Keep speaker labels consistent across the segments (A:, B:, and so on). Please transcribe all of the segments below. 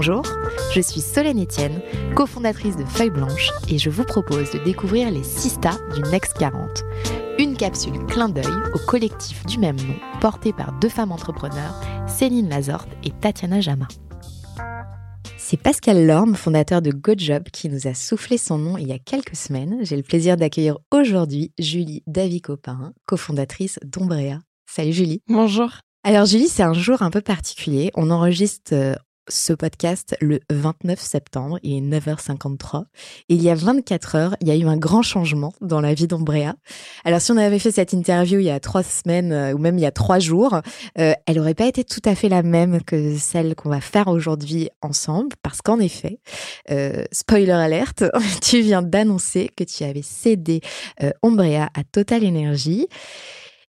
A: Bonjour, je suis Solène Etienne, cofondatrice de Feuille Blanche et je vous propose de découvrir les Sista du Next 40. Une capsule clin d'œil au collectif du même nom, porté par deux femmes entrepreneurs, Céline Lazorte et Tatiana Jama. C'est Pascal Lorme, fondateur de GoJob, qui nous a soufflé son nom il y a quelques semaines. J'ai le plaisir d'accueillir aujourd'hui Julie Davy-Copin, cofondatrice d'Ombrea. Salut Julie.
B: Bonjour.
A: Alors Julie, c'est un jour un peu particulier. On enregistre euh, ce podcast le 29 septembre, il est 9h53. Et il y a 24 heures, il y a eu un grand changement dans la vie d'Ombrea. Alors si on avait fait cette interview il y a trois semaines euh, ou même il y a trois jours, euh, elle n'aurait pas été tout à fait la même que celle qu'on va faire aujourd'hui ensemble, parce qu'en effet, euh, spoiler alerte, tu viens d'annoncer que tu avais cédé Ombrea à Total Energy.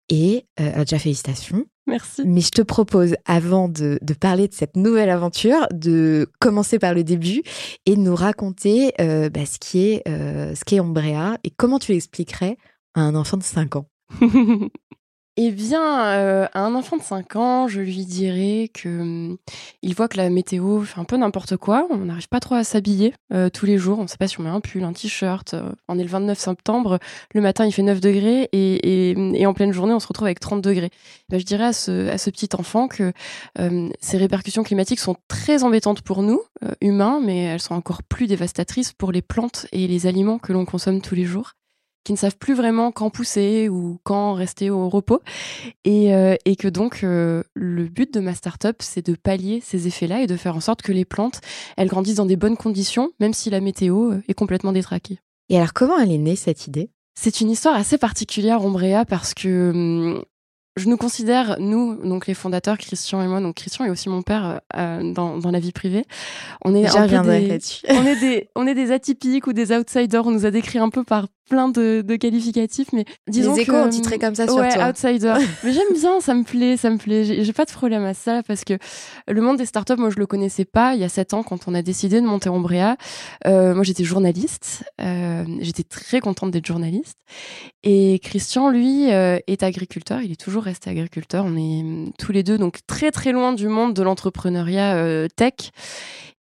A: Et déjà félicitations.
B: Merci.
A: Mais je te propose, avant de, parler de cette nouvelle aventure, de commencer par le début et de nous raconter euh, bah, ce qui est euh, ce qu'est Ombrea et comment tu l'expliquerais à un enfant de 5 ans.
B: Eh bien, euh, à un enfant de 5 ans, je lui dirais que hum, il voit que la météo fait un peu n'importe quoi. On n'arrive pas trop à s'habiller euh, tous les jours. On ne sait pas si on met un pull, un t-shirt. Euh, on est le 29 septembre. Le matin, il fait 9 degrés et, en pleine journée, on se retrouve avec 30 degrés. Ben, je dirais à ce, petit enfant que hum, ces répercussions climatiques sont très embêtantes pour nous, humains, mais elles sont encore plus dévastatrices pour les plantes et les aliments que l'on consomme tous les jours qui ne savent plus vraiment quand pousser ou quand rester au repos. Et, euh, et que donc, euh, le but de ma startup, c'est de pallier ces effets-là et de faire en sorte que les plantes, elles grandissent dans des bonnes conditions, même si la météo euh, est complètement détraquée.
A: Et alors, comment elle est née, cette idée?
B: C'est une histoire assez particulière, Ombrea, parce que hum, je nous considère, nous, donc les fondateurs, Christian et moi, donc Christian est aussi mon père euh, dans, dans, la vie privée.
A: On est, un peu des,
B: on est des, on est des atypiques ou des outsiders. On nous a décrit un peu par plein de, de qualificatifs, mais disons
A: les échos
B: que,
A: titré comme ça sur
B: ouais,
A: toi.
B: outsider. mais j'aime bien, ça me plaît, ça me plaît. J'ai pas de problème à ça parce que le monde des startups, moi, je le connaissais pas il y a sept ans quand on a décidé de monter Ombrea. Euh, moi, j'étais journaliste. Euh, j'étais très contente d'être journaliste. Et Christian, lui, euh, est agriculteur. Il est toujours resté agriculteur. On est hum, tous les deux donc très très loin du monde de l'entrepreneuriat tech.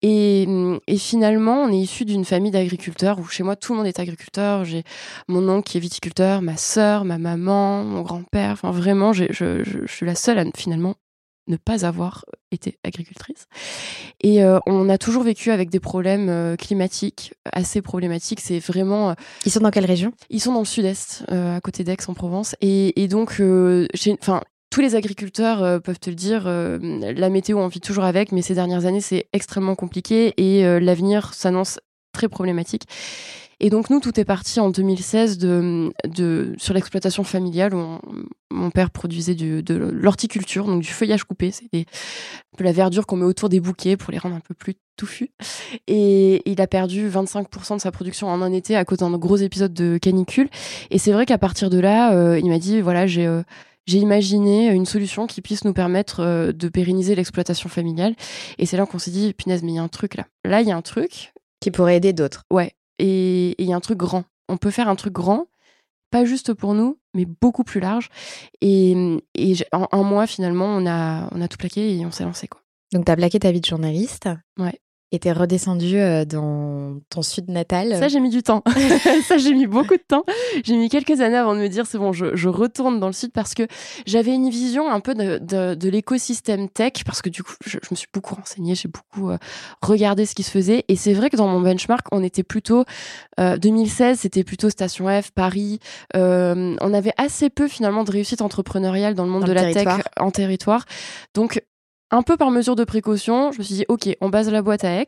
B: Et, hum, et, finalement, on est issu d'une famille d'agriculteurs où chez moi tout le monde est agriculteur. J'ai mon oncle qui est viticulteur, ma sœur, ma maman, mon grand-père. Enfin, vraiment, je, je, je, suis la seule à finalement ne pas avoir été agricultrice. Et euh, on a toujours vécu avec des problèmes euh, climatiques assez problématiques. C'est vraiment.
A: Ils sont dans quelle région?
B: Ils sont dans le sud-est, à côté d'Aix-en-Provence. Et, et, donc, enfin, tous les agriculteurs euh, peuvent te le dire, euh, la météo, on vit toujours avec, mais ces dernières années, c'est extrêmement compliqué et euh, l'avenir s'annonce très problématique. Et donc nous, tout est parti en 2016 de, de sur l'exploitation familiale où mon père produisait du, de l'horticulture, donc du feuillage coupé. C'est un peu la verdure qu'on met autour des bouquets pour les rendre un peu plus touffus. Et il a perdu 25% de sa production en un été à cause d'un gros épisode de canicule. Et c'est vrai qu'à partir de là, il m'a dit, voilà, j'ai j'ai imaginé une solution qui puisse nous permettre euh, de pérenniser l'exploitation familiale. Et c'est là qu'on s'est dit, punaise, mais il y a un truc là. Là, il y a un truc.
A: Qui pourrait aider d'autres.
B: Ouais. Et il y a un truc grand. On peut faire un truc grand, pas juste pour nous, mais beaucoup plus large. Et, et en un mois, finalement, on a, on a tout plaqué et on s'est lancé. Quoi.
A: Donc, tu as plaqué ta vie de journaliste.
B: Ouais.
A: Et t'es redescendu euh, dans ton sud natal
B: Ça, j'ai mis du temps. ça, j'ai mis beaucoup de temps. J'ai mis quelques années avant de me dire, c'est bon, je, retourne dans le sud parce que j'avais une vision un peu de, l'écosystème tech, parce que du coup, je, me suis beaucoup renseignée, j'ai beaucoup euh, regardé ce qui se faisait. Et c'est vrai que dans mon benchmark, on était plutôt, 2016, c'était plutôt Station F, Paris. on avait assez peu finalement de réussite entrepreneuriale dans le monde de la tech en territoire. Donc, un peu par mesure de précaution, je me suis dit, OK, on base la boîte à Aix,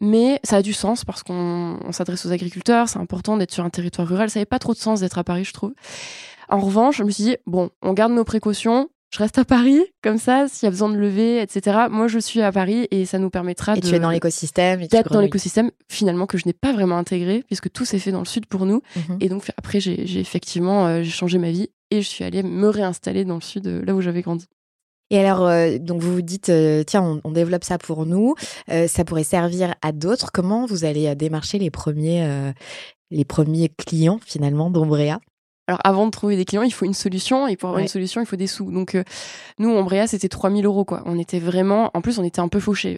B: mais ça a du sens parce qu'on s'adresse aux agriculteurs, c'est important d'être sur un territoire rural. Ça n'avait pas trop de sens d'être à Paris, je trouve. En revanche, je me suis dit, bon, on garde nos précautions, je reste à Paris, comme ça, s'il y a besoin de lever, etc. Moi, je suis à Paris et ça nous permettra
A: et
B: de.
A: tu es dans l'écosystème.
B: D'être dans l'écosystème, finalement, que je n'ai pas vraiment intégré, puisque tout s'est fait dans le sud pour nous. Mhm. Et donc, après, j'ai effectivement euh, changé ma vie et je suis allée me réinstaller dans le sud, euh, là où j'avais grandi.
A: Et alors, euh, donc vous vous dites, euh, tiens, on, développe ça pour nous, euh, ça pourrait servir à d'autres. Comment vous allez démarcher les premiers, les premiers clients finalement d'Ombrea?
B: Alors, avant de trouver des clients, il faut une solution. Et pour avoir une solution, il faut des sous. Donc, nous, Ombrea, c'était 3000 euros, quoi. On était vraiment, en plus, on était un peu fauchés.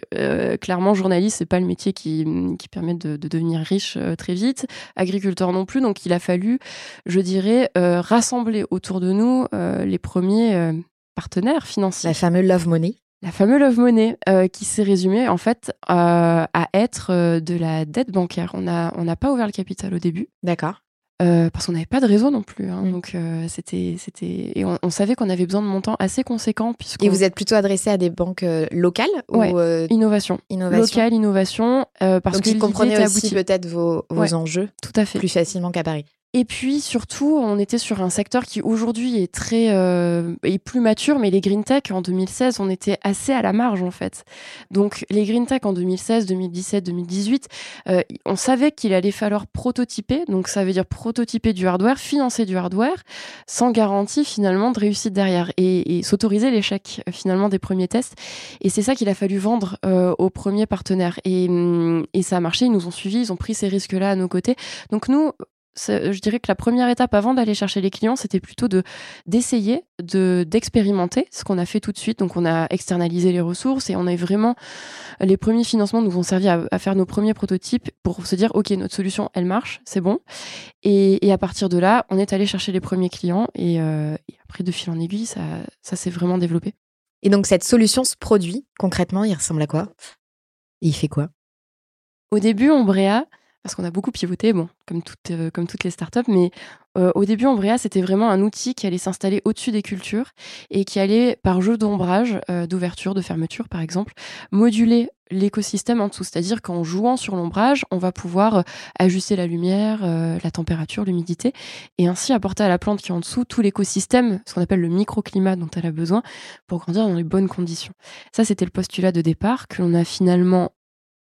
B: clairement, journaliste, c'est pas le métier qui, qui permet de, de devenir riche très vite. Agriculteur non plus. Donc, il a fallu, je dirais, rassembler autour de nous les premiers partenaire financier.
A: La fameuse Love Money.
B: La fameuse Love Money, euh, qui s'est résumée en fait euh, à être euh, de la dette bancaire. On n'a on pas ouvert le capital au début.
A: D'accord.
B: parce qu'on n'avait pas de réseau non plus. Hein. Mm. Donc c'était c'était et on, savait qu'on avait besoin de montants assez conséquents puisque.
A: Et vous êtes plutôt adressé à des banques locales ou
B: innovation.
A: Innovation.
B: Locale, innovation. parce
A: Donc que vous comprenez aussi peut-être vos, vos enjeux.
B: Tout à fait.
A: Plus facilement qu'à Paris.
B: Et puis surtout, on était sur un secteur qui aujourd'hui est très euh, est plus mature, mais les green tech en 2016, on était assez à la marge en fait. Donc les green tech en 2016, 2017, 2018, on savait qu'il allait falloir prototyper. Donc ça veut dire prototyper du hardware, financer du hardware, sans garantie finalement de réussite derrière et, s'autoriser l'échec finalement des premiers tests. Et c'est ça qu'il a fallu vendre euh, aux premiers partenaires. Et, et ça a marché. Ils nous ont suivis, ils ont pris ces risques-là à nos côtés. Donc nous, je dirais que la première étape avant d'aller chercher les clients, c'était plutôt de d'essayer, de d'expérimenter ce qu'on a fait tout de suite. Donc on a externalisé les ressources et on a vraiment les premiers financements nous ont servi à, faire nos premiers prototypes pour se dire ok notre solution elle marche, c'est bon. Et, à partir de là, on est allé chercher les premiers clients et, euh, et après de fil en aiguille, ça ça s'est vraiment développé.
A: Et donc cette solution, ce produit concrètement, il ressemble à quoi? Il fait quoi?
B: Au début, Ombrea parce qu'on a beaucoup pivoté, bon, comme toutes, euh, les startups, mais euh, au début, Ombrea, c'était vraiment un outil qui allait s'installer au-dessus des cultures et qui allait, par jeu d'ombrage, euh, d'ouverture, de fermeture, par exemple, moduler l'écosystème en dessous. C'est-à-dire qu'en jouant sur l'ombrage, on va pouvoir ajuster la lumière, la température, l'humidité, et ainsi apporter à la plante qui est en dessous tout l'écosystème, ce qu'on appelle le microclimat dont elle a besoin, pour grandir dans les bonnes conditions. Ça, c'était le postulat de départ que l'on a finalement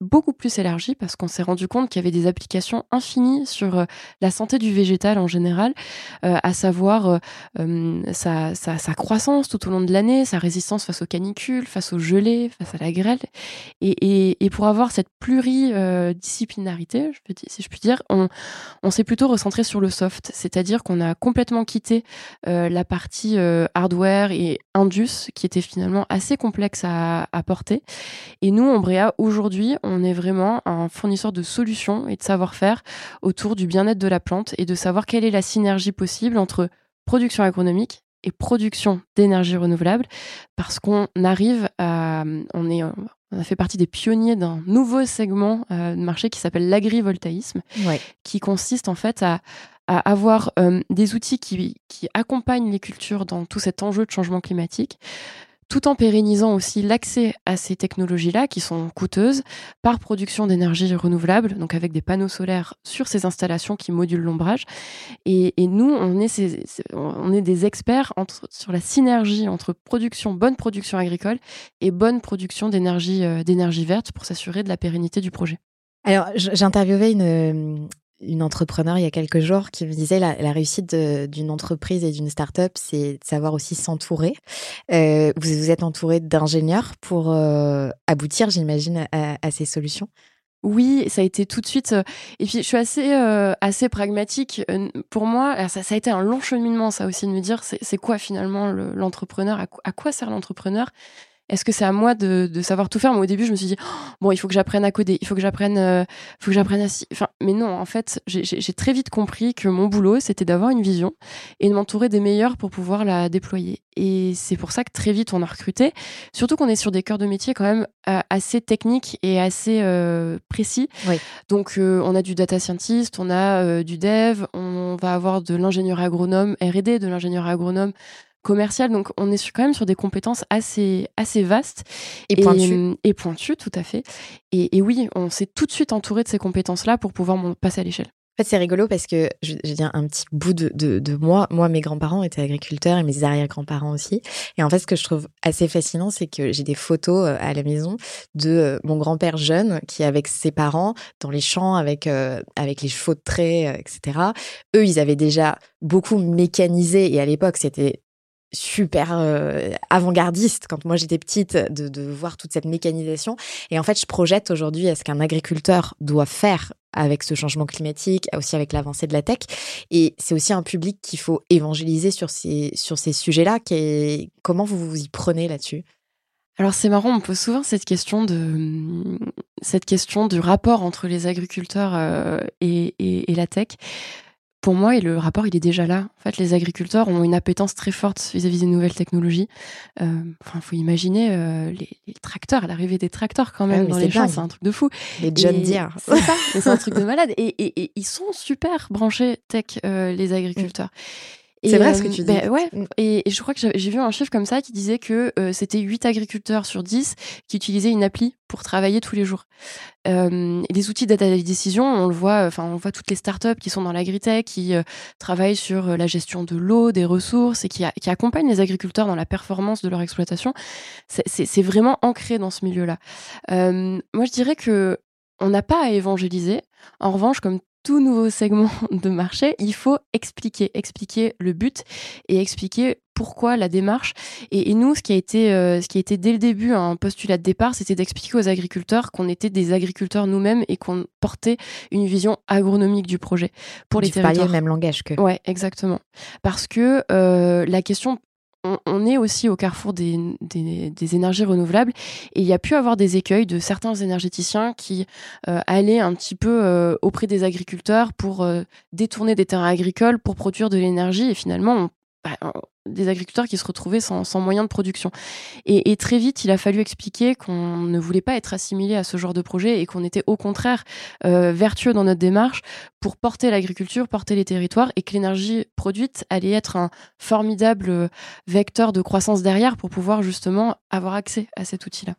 B: beaucoup plus élargi parce qu'on s'est rendu compte qu'il y avait des applications infinies sur euh, la santé du végétal en général, euh, à savoir euh, sa, sa, croissance tout au long de l'année, sa résistance face aux canicules, face aux gelées, face à la grêle. Et, et, pour avoir cette pluridisciplinarité, si je puis dire, on, on s'est plutôt recentré sur le soft, c'est-à-dire qu'on a complètement quitté la partie hardware et indus qui était finalement assez complexe à, à porter. Et nous, Ombrea, aujourd'hui, est vraiment un fournisseur de solutions et de savoir-faire autour du bien-être de la plante et de savoir quelle est la synergie possible entre production agronomique et production d'énergie renouvelable parce qu'on arrive à on est on a fait partie des pionniers d'un nouveau segment euh, de marché qui s'appelle l'agrivoltaïsme, qui consiste en fait à, avoir euh, des outils qui, qui accompagnent les cultures dans tout cet enjeu de changement climatique, tout en pérennisant aussi l'accès à ces technologies-là qui sont coûteuses par production d'énergie renouvelable, donc avec des panneaux solaires sur ces installations qui modulent l'ombrage. Et, nous, on est, on est des experts sur la synergie entre production, bonne production agricole et bonne production d'énergie euh, verte pour s'assurer de la pérennité du projet.
A: Alors, j'interviewais une, une entrepreneur il y a quelques jours qui me disait la, la réussite d'une entreprise et d'une start-up, c'est de savoir aussi s'entourer. Euh, vous vous êtes entouré d'ingénieurs pour euh, aboutir, j'imagine, à, ces solutions?
B: Oui, ça a été tout de suite. Euh, et puis, je suis assez, assez pragmatique. Pour moi, ça, a été un long cheminement, ça aussi, de me dire c'est quoi finalement l'entrepreneur, à, quoi sert l'entrepreneur? Est-ce que c'est à moi de, de, savoir tout faire? Moi, au début, je me suis dit, oh, bon, il faut que j'apprenne à coder, il faut que j'apprenne, euh, faut que j'apprenne à. Enfin, mais non, en fait, j'ai très vite compris que mon boulot, c'était d'avoir une vision et de m'entourer des meilleurs pour pouvoir la déployer. Et c'est pour ça que très vite, on a recruté. Surtout qu'on est sur des cœurs de métier quand même euh, assez techniques et assez euh, précis. Donc, on a du data scientist, on a du dev, on va avoir de l'ingénieur agronome R&D, de l'ingénieur agronome commercial. Donc, on est quand même sur des compétences assez, assez vastes.
A: Et, pointues.
B: Et, pointues, tout à fait. Et, oui, on s'est tout de suite entouré de ces compétences-là pour pouvoir passer à l'échelle.
A: En fait, c'est rigolo parce que je, je dis un petit bout de, de, moi. Moi, mes grands-parents étaient agriculteurs et mes arrière-grands-parents aussi. Et en fait, ce que je trouve assez fascinant, c'est que j'ai des photos euh, à la maison de euh, mon grand-père jeune qui, avec ses parents, dans les champs, avec, euh, avec les chevaux de trait, etc. Eux, ils avaient déjà beaucoup mécanisé et à l'époque, c'était super euh, avant-gardiste quand moi j'étais petite de, voir toute cette mécanisation. Et en fait je projette aujourd'hui à ce qu'un agriculteur doit faire avec ce changement climatique aussi avec l'avancée de la tech. Et c'est aussi un public qu'il faut évangéliser sur ces sur ces sujets-là. Comment vous vous y prenez là-dessus?
B: Alors c'est marrant, on pose souvent cette question de cette question du rapport entre les agriculteurs euh, et, et, et, la tech pour moi, et le rapport, il est déjà là. En fait, les agriculteurs ont une appétence très forte vis-à-vis des nouvelles technologies. Euh, enfin, faut imaginer euh, les, tracteurs, l'arrivée des tracteurs quand même dans les champs, c'est un truc de fou.
A: Les John Deere.
B: C'est ça, c'est un truc de malade. Et, et, ils sont super branchés tech, euh, les agriculteurs.
A: C'est vrai ce que tu dis.
B: Ben ouais, mm. et, je crois que j'ai vu un chiffre comme ça qui disait que euh, c'était 8 agriculteurs sur 10 qui utilisaient une appli pour travailler tous les jours. Euh, les outils data décision, on le voit, enfin on voit toutes les startups qui sont dans l'agritech, qui euh, travaillent sur la gestion de l'eau, des ressources et qui, qui, accompagnent les agriculteurs dans la performance de leur exploitation. C'est vraiment ancré dans ce milieu-là. moi, je dirais que on n'a pas à évangéliser. En revanche, comme tout nouveau segment de marché, il faut expliquer, expliquer le but et expliquer pourquoi la démarche. Et, nous, ce qui a été, euh, ce qui a été dès le début un postulat de départ, c'était d'expliquer aux agriculteurs qu'on était des agriculteurs nous-mêmes et qu'on portait une vision agronomique du projet pour les territoires.
A: le même langage que.
B: Ouais, exactement. Parce que euh, la question on, est aussi au carrefour des, énergies renouvelables et il y a pu avoir des écueils de certains énergéticiens qui euh, allaient un petit peu euh, auprès des agriculteurs pour euh, détourner des terrains agricoles pour produire de l'énergie et finalement bah, des agriculteurs qui se retrouvaient sans, moyens de production. Et, très vite, il a fallu expliquer qu'on ne voulait pas être assimilé à ce genre de projet et qu'on était au contraire euh, vertueux dans notre démarche pour porter l'agriculture, porter les territoires et que l'énergie produite allait être un formidable vecteur de croissance derrière pour pouvoir justement avoir accès à cet outil-là.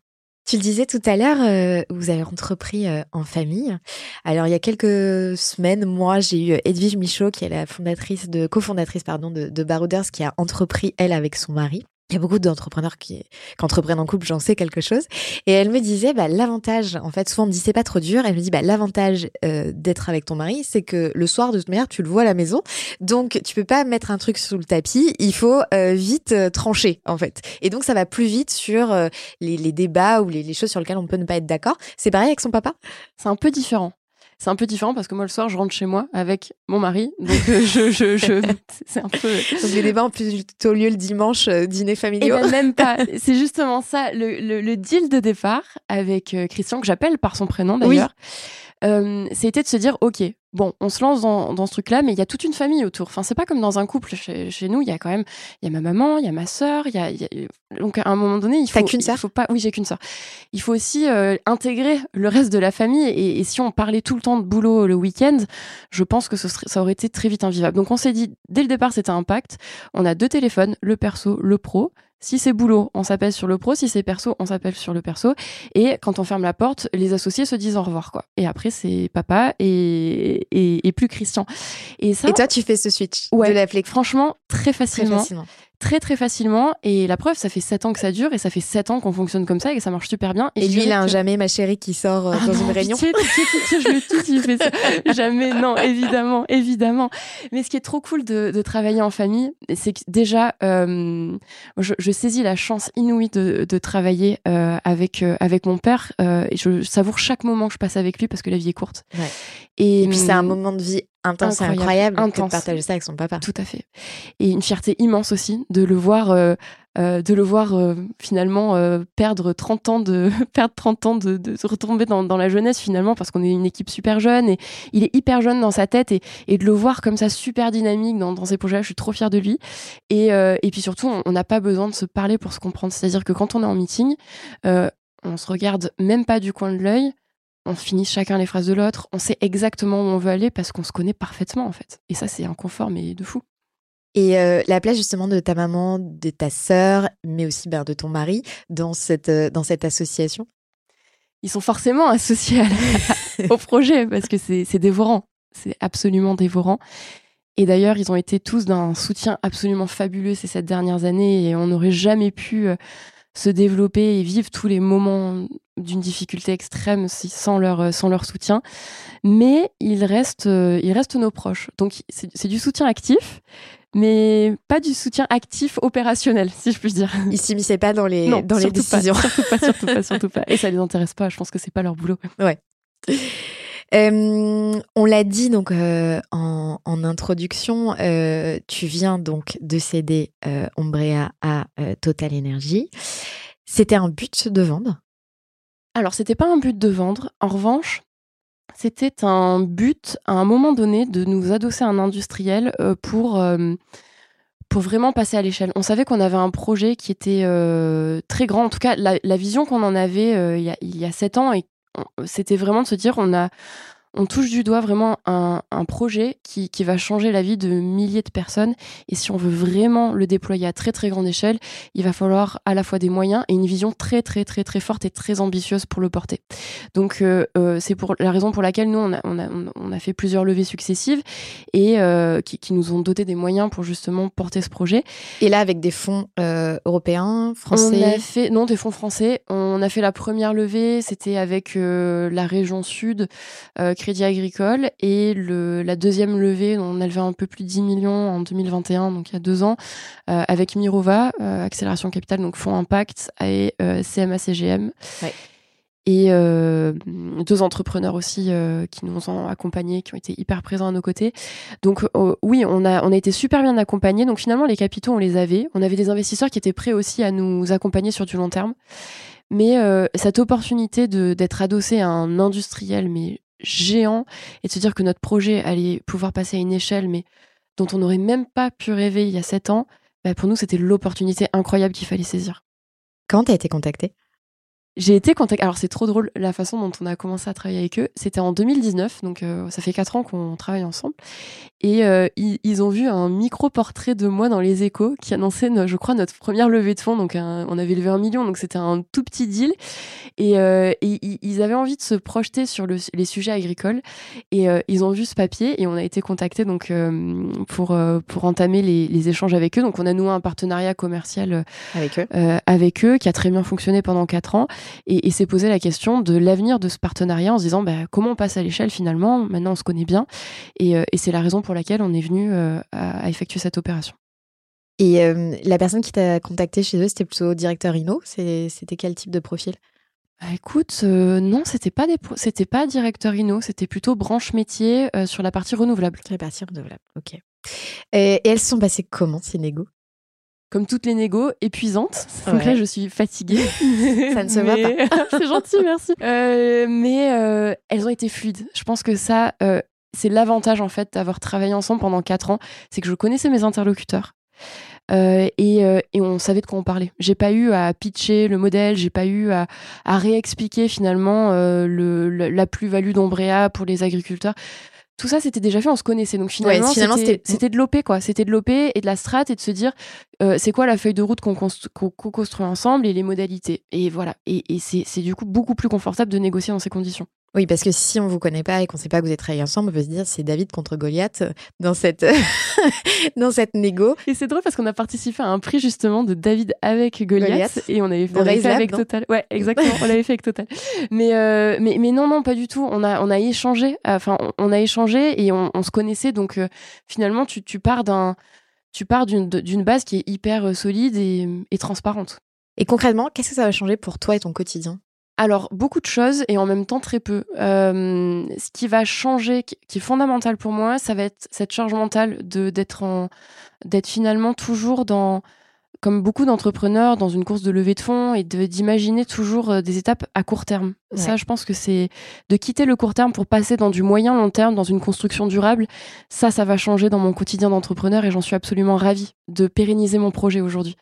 A: Tu le disais tout à l'heure, euh, vous avez entrepris euh, en famille. Alors il y a quelques semaines, moi j'ai eu Edwige Michaud qui est la fondatrice de cofondatrice pardon de, de Barouders qui a entrepris elle avec son mari. Il y a beaucoup d'entrepreneurs qui, qui entreprennent en couple, j'en sais quelque chose. Et elle me disait, bah, l'avantage, en fait, souvent on me dit c'est pas trop dur. Elle me dit, bah, l'avantage euh, d'être avec ton mari, c'est que le soir, de toute manière, tu le vois à la maison. Donc, tu peux pas mettre un truc sous le tapis. Il faut euh, vite euh, trancher, en fait. Et donc, ça va plus vite sur les, les, débats ou les, les, choses sur lesquelles on peut ne pas être d'accord. C'est pareil avec son papa?
B: C'est un peu différent c'est un peu différent parce que moi le soir je rentre chez moi avec mon mari. Donc euh, je, je, je c'est un peu
A: donc les débats ont plutôt lieu le dimanche euh, dîner familial
B: et ben, même pas. C'est justement ça le, le, le, deal de départ avec euh, Christian que j'appelle par son prénom d'ailleurs. Euh, c'était de se dire ok bon on se lance dans, dans ce truc là mais il y a toute une famille autour. Enfin c'est pas comme dans un couple. Chez, chez nous il y a quand même il y a ma maman il y a ma sœur il y a, donc à un moment donné il faut
A: qu'une sœur
B: faut pas oui j'ai qu'une sœur. Il faut aussi euh, intégrer le reste de la famille et, et, si on parlait tout le temps de boulot le week-end je pense que ce serait, ça aurait été très vite invivable. Donc on s'est dit dès le départ c'était un pacte. On a deux téléphones le perso le pro si c'est boulot, on s'appelle sur le pro. Si c'est perso, on s'appelle sur le perso. Et quand on ferme la porte, les associés se disent au revoir, quoi. Et après, c'est papa et, et, plus Christian.
A: Et ça. Et toi, tu fais ce switch
B: ouais,
A: de l'appeler.
B: Franchement, très facilement. Très facilement très très facilement. Et la preuve, ça fait 7 ans que ça dure et ça fait 7 ans qu'on fonctionne comme ça et que ça marche super bien.
A: Et, lui, il a un jamais ma chérie qui sort euh, ah dans une réunion. Pitié,
B: pitié, pitié, je le tout, il fait ça. Jamais, non, évidemment, évidemment. Mais ce qui est trop cool de, de travailler en famille, c'est que déjà, euh, je, je, saisis la chance inouïe de, de travailler euh, avec, euh, avec mon père. Euh, et je savoure chaque moment que je passe avec lui parce que la vie est courte.
A: Ouais. Et, et puis c'est un moment de vie intense et incroyable que de partager ça avec son papa.
B: Tout à fait. Et une fierté immense aussi de le voir, euh, euh, de le voir euh, finalement perdre 30 ans de perdre 30 ans de, de retomber dans, dans, la jeunesse finalement parce qu'on est une équipe super jeune et il est hyper jeune dans sa tête et, et de le voir comme ça super dynamique dans, dans ses projets, je suis trop fière de lui. Et, et puis surtout, on n'a pas besoin de se parler pour se comprendre. C'est-à-dire que quand on est en meeting, on se regarde même pas du coin de l'œil on finit chacun les phrases de l'autre, on sait exactement où on veut aller parce qu'on se connaît parfaitement en fait. Et ça, c'est un confort, mais de fou.
A: Et euh, la place justement de ta maman, de ta sœur, mais aussi ben, de ton mari dans cette, euh, dans cette association?
B: Ils sont forcément associés au projet parce que c'est dévorant. C'est absolument dévorant. Et d'ailleurs, ils ont été tous d'un soutien absolument fabuleux ces sept dernières années et on n'aurait jamais pu euh, se développer et vivre tous les moments d'une difficulté extrême sans leur, euh, sans leur soutien. Mais ils restent, euh, ils restent nos proches. Donc c'est du soutien actif, mais pas du soutien actif opérationnel, si je puis dire.
A: Ils s'immisçaient pas dans les, dans les décisions.
B: surtout pas, surtout pas, surtout pas. Et ça les intéresse pas. Je pense que c'est pas leur boulot.
A: Ouais. Euh, on l'a dit donc en, en, introduction, tu viens donc de céder Ombrea à Total Energy. C'était un but de vendre
B: alors, c'était pas un but de vendre. En revanche, c'était un but, à un moment donné, de nous adosser à un industriel euh, pour, euh, pour vraiment passer à l'échelle. On savait qu'on avait un projet qui était euh, très grand. En tout cas, la, vision qu'on en avait il, y a, sept ans, c'était vraiment de se dire on a on touche du doigt vraiment un, projet qui, va changer la vie de milliers de personnes. Et si on veut vraiment le déployer à très très grande échelle, il va falloir à la fois des moyens et une vision très très très très forte et très ambitieuse pour le porter. Donc euh, euh, c'est pour la raison pour laquelle nous on a, on a, fait plusieurs levées successives et euh, qui, nous ont doté des moyens pour justement porter ce projet.
A: Et là avec des fonds européens, français?
B: On a fait non des fonds français. On a fait la première levée, c'était avec la région sud Crédit Agricole. Et le, la deuxième levée, on a levé un peu plus de 10 millions en 2021, donc il y a deux ans, euh, avec Mirova, euh, Accélération Capital, donc Fonds Impact, et euh, CMA-CGM. Et deux entrepreneurs aussi qui nous ont accompagnés, qui ont été hyper présents à nos côtés. Donc oui, on a, on a été super bien accompagnés. Donc finalement, les capitaux, on les avait. On avait des investisseurs qui étaient prêts aussi à nous accompagner sur du long terme. Mais cette opportunité d'être adossé à un industriel, mais géant et de se dire que notre projet allait pouvoir passer à une échelle, mais dont on n'aurait même pas pu rêver il y a sept ans, bah, pour nous, c'était l'opportunité incroyable qu'il fallait saisir.
A: Quand tu as été contacté
B: j'ai été contactée. Alors, c'est trop drôle la façon dont on a commencé à travailler avec eux. C'était en 2019, donc euh, ça fait quatre ans qu'on travaille ensemble. Et euh, ils, ont vu un micro-portrait de moi dans les échos qui annonçait, je crois, notre première levée de fonds. Donc, on avait levé un million, donc c'était un tout petit deal. Et, euh, ils avaient envie de se projeter sur les sujets agricoles. Et ils ont vu ce papier et on a été contactés donc, pour, pour entamer les, les, échanges avec eux. Donc, on a noué un partenariat commercial
A: avec eux.
B: avec eux qui a très bien fonctionné pendant quatre ans et, s'est posé la question de l'avenir de ce partenariat en se disant bah, comment on passe à l'échelle finalement? Maintenant, on se connaît bien et, euh, c'est la raison pour laquelle on est venu euh, à, effectuer cette opération.
A: Et euh, la personne qui t'a contacté chez eux, c'était plutôt directeur Inno C'était quel type de profil?
B: Bah, écoute, non, c'était pas des c'était pas directeur Inno, c'était plutôt branche métier sur la partie renouvelable.
A: Sur la partie renouvelable, ok. Et, elles se sont passées comment ces négos?
B: Comme toutes les négos, épuisantes. Donc là, je suis fatiguée.
A: ça ne se voit
B: pas. c'est gentil, merci. Euh, mais euh, elles ont été fluides. Je pense que ça, euh, c'est l'avantage en fait d'avoir travaillé ensemble pendant quatre ans, c'est que je connaissais mes interlocuteurs. Et, et, on savait de quoi on parlait. J'ai pas eu à pitcher le modèle, j'ai pas eu à, à réexpliquer finalement le, la plus-value d'Ombrea pour les agriculteurs tout ça c'était déjà fait, on se connaissait. Donc finalement, c'était de l'OP quoi. C'était de l'OP et de la strat et de se dire euh, c'est quoi la feuille de route qu'on construit ensemble et les modalités. Et voilà. Et, et c'est du coup beaucoup plus confortable de négocier dans ces conditions.
A: Oui, parce que si on vous connaît pas et qu'on sait pas que vous êtes travaillé ensemble, on peut se dire c'est David contre Goliath euh, dans cette dans cette négo.
B: Et c'est drôle parce qu'on a participé à un prix justement de David avec Goliath, et on avait, fait avec Total. Ouais, exactement, on l'avait fait avec Total. Mais euh, mais mais non non pas du tout. On a on a échangé. Enfin on, a échangé et on, se connaissait donc euh, finalement tu tu pars d'un tu pars d'une d'une base qui est hyper solide et, et transparente.
A: Et concrètement, qu'est-ce que ça va changer pour toi et ton quotidien?
B: Alors, beaucoup de choses et en même temps très peu. Euh, ce qui va changer, qui est fondamental pour moi, ça va être cette charge mentale d'être d'être finalement toujours dans comme beaucoup d'entrepreneurs dans une course de levée de fonds et d'imaginer toujours euh, des étapes à court terme. Ça, je pense que c'est de quitter le court terme pour passer dans du moyen long terme, dans une construction durable. Ça, ça va changer dans mon quotidien d'entrepreneur et j'en suis absolument ravie de pérenniser mon projet aujourd'hui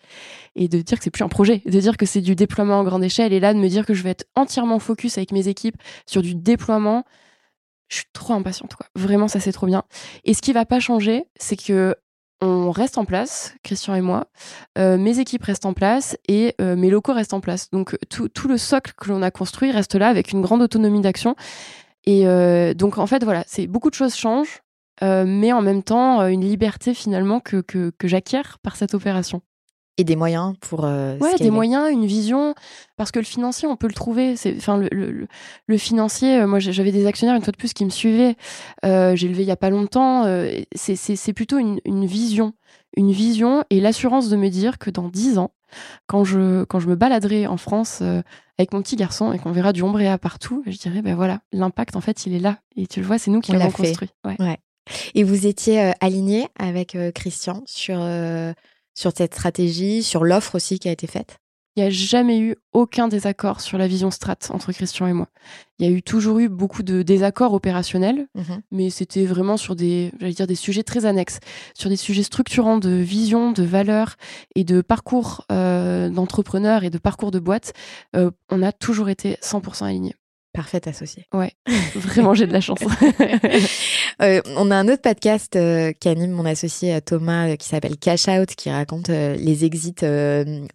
B: et de dire que c'est plus un projet, de dire que c'est du déploiement en grande échelle et là de me dire que je vais être entièrement focus avec mes équipes sur du déploiement. Je suis trop impatiente, quoi. Vraiment, ça c'est trop bien. Et ce qui va pas changer, c'est que on reste en place, Christian et moi. Euh, mes équipes restent en place et euh, mes locaux restent en place. Donc tout, le socle que l'on a construit reste là avec une grande autonomie d'action. Et euh, donc en fait voilà, c'est beaucoup de choses changent, mais en même temps une liberté finalement que, que j'acquiers par cette opération
A: et des moyens pour euh,
B: ouais des moyens une vision parce que le financier on peut le trouver. Enfin le, le, le, financier euh, moi j'avais des actionnaires une fois de plus qui me suivaient euh, j'ai levé il y a pas longtemps euh, c'est c'est plutôt une, une vision une vision et l'assurance de me dire que dans dix ans quand je quand je me baladerai en France euh, avec mon petit garçon et qu'on verra du ombréa partout je dirais ben voilà l'impact en fait il est là. Et tu le vois c'est nous qui l'avons construit.
A: Ouais. ouais. et vous étiez aligné avec Christian sur sur cette stratégie, sur l'offre aussi qui a été faite?
B: Il n'y a jamais eu aucun désaccord sur la vision strat entre Christian et moi. Il y a eu toujours eu beaucoup de désaccords opérationnels, mhm. mais c'était vraiment sur des, j'allais dire, des sujets très annexes, sur des sujets structurants de vision, de valeur et de parcours euh, d'entrepreneur et de parcours de boîte. Euh, on a toujours été 100% alignés.
A: Parfait associé.
B: Ouais, vraiment j'ai de la chance.
A: Euh, on a un autre podcast euh, qui anime mon associé euh, Thomas qui s'appelle Cash Out qui raconte les exits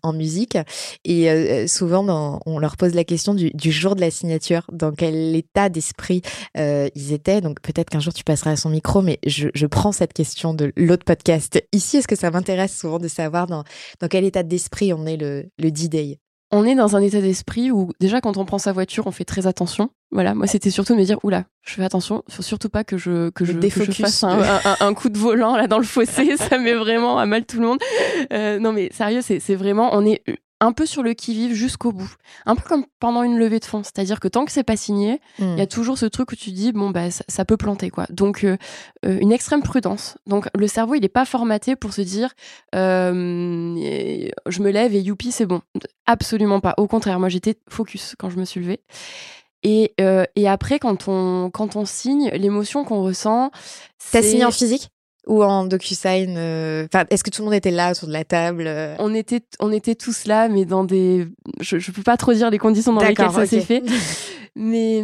A: en musique et souvent on leur pose la question du, jour de la signature, dans quel état d'esprit ils étaient. Donc peut-être qu'un jour tu passeras à son micro, mais je, prends cette question de l'autre podcast ici. Est-ce que ça m'intéresse souvent de savoir dans, dans quel état d'esprit on est le, le D-Day
B: on est dans un état d'esprit où déjà quand on prend sa voiture, on fait très attention. Voilà, moi c'était surtout de me dire oula, je fais attention, faut surtout pas que je que je, fasse un, coup de volant là dans le fossé, ça met vraiment à mal tout le monde. Euh, non mais sérieux, c'est vraiment on est un peu sur le qui-vive jusqu'au bout. Un peu comme pendant une levée de fonds. C'est-à-dire que tant que c'est pas signé, il y a hmm. toujours ce truc où tu dis, bon, bah, ça, peut planter, quoi. Donc, euh, euh, une extrême prudence. Donc, le cerveau, il n'est pas formaté pour se dire, euh, je me lève et youpi, c'est bon. Absolument pas. Au contraire, moi, j'étais focus quand je me suis levée. Et, et après, quand on, quand on signe, l'émotion qu'on ressent.
A: T'as signé en physique? Ou en DocuSign euh, Enfin, est-ce que tout le monde était là autour de la table euh?
B: On était, on était tous là, mais dans des. Je, je peux pas trop dire les conditions dans lesquelles ça s'est fait. Mais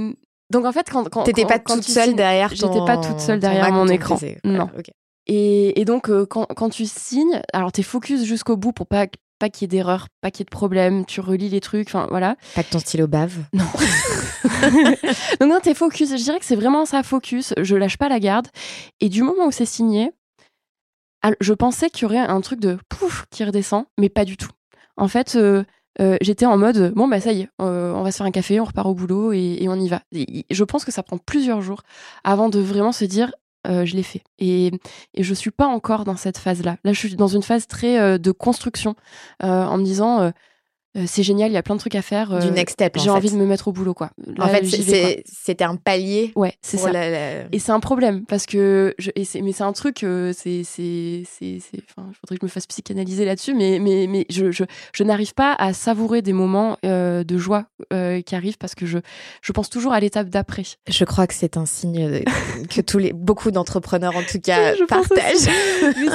B: donc en fait, quand, quand
A: t'étais pas toute seule derrière,
B: j'étais pas toute seule derrière mon écran. Non. Et, et, donc euh, quand, quand tu signes, alors t'es focus jusqu'au bout pour pas pas qu'il y ait d'erreurs, pas qu'il y ait de problèmes, tu relis les trucs, enfin voilà.
A: Pas que ton stylo bave.
B: Non. Donc non, t'es focus. Je dirais que c'est vraiment ça, focus. Je lâche pas la garde. Et du moment où c'est signé, je pensais qu'il y aurait un truc de pouf qui redescend, mais pas du tout. En fait, euh, euh, j'étais en mode bon bah ça y est, euh, on va se faire un café, on repart au boulot et, on y va. je pense que ça prend plusieurs jours avant de vraiment se dire je l'ai fait. Et, et je suis pas encore dans cette phase-là. Là, je suis dans une phase très de construction, en me disant euh, c'est génial, il y a plein de trucs à faire.
A: du euh, next step.
B: J'ai envie de me mettre au boullo, quoi.
A: en fait, c'était un palier.
B: Ouais, c'est ça. Et c'est un problème parce que, je, et mais c'est un truc, euh, c'est, c'est, enfin, je voudrais que je me fasse psychanalyser là-dessus, mais, mais, mais je, je, je n'arrive pas à savourer des moments de joie qui arrivent parce que je, je pense toujours à l'étape d'après.
A: Je crois que c'est un signe que tous les, beaucoup d'entrepreneurs en tout cas partagent.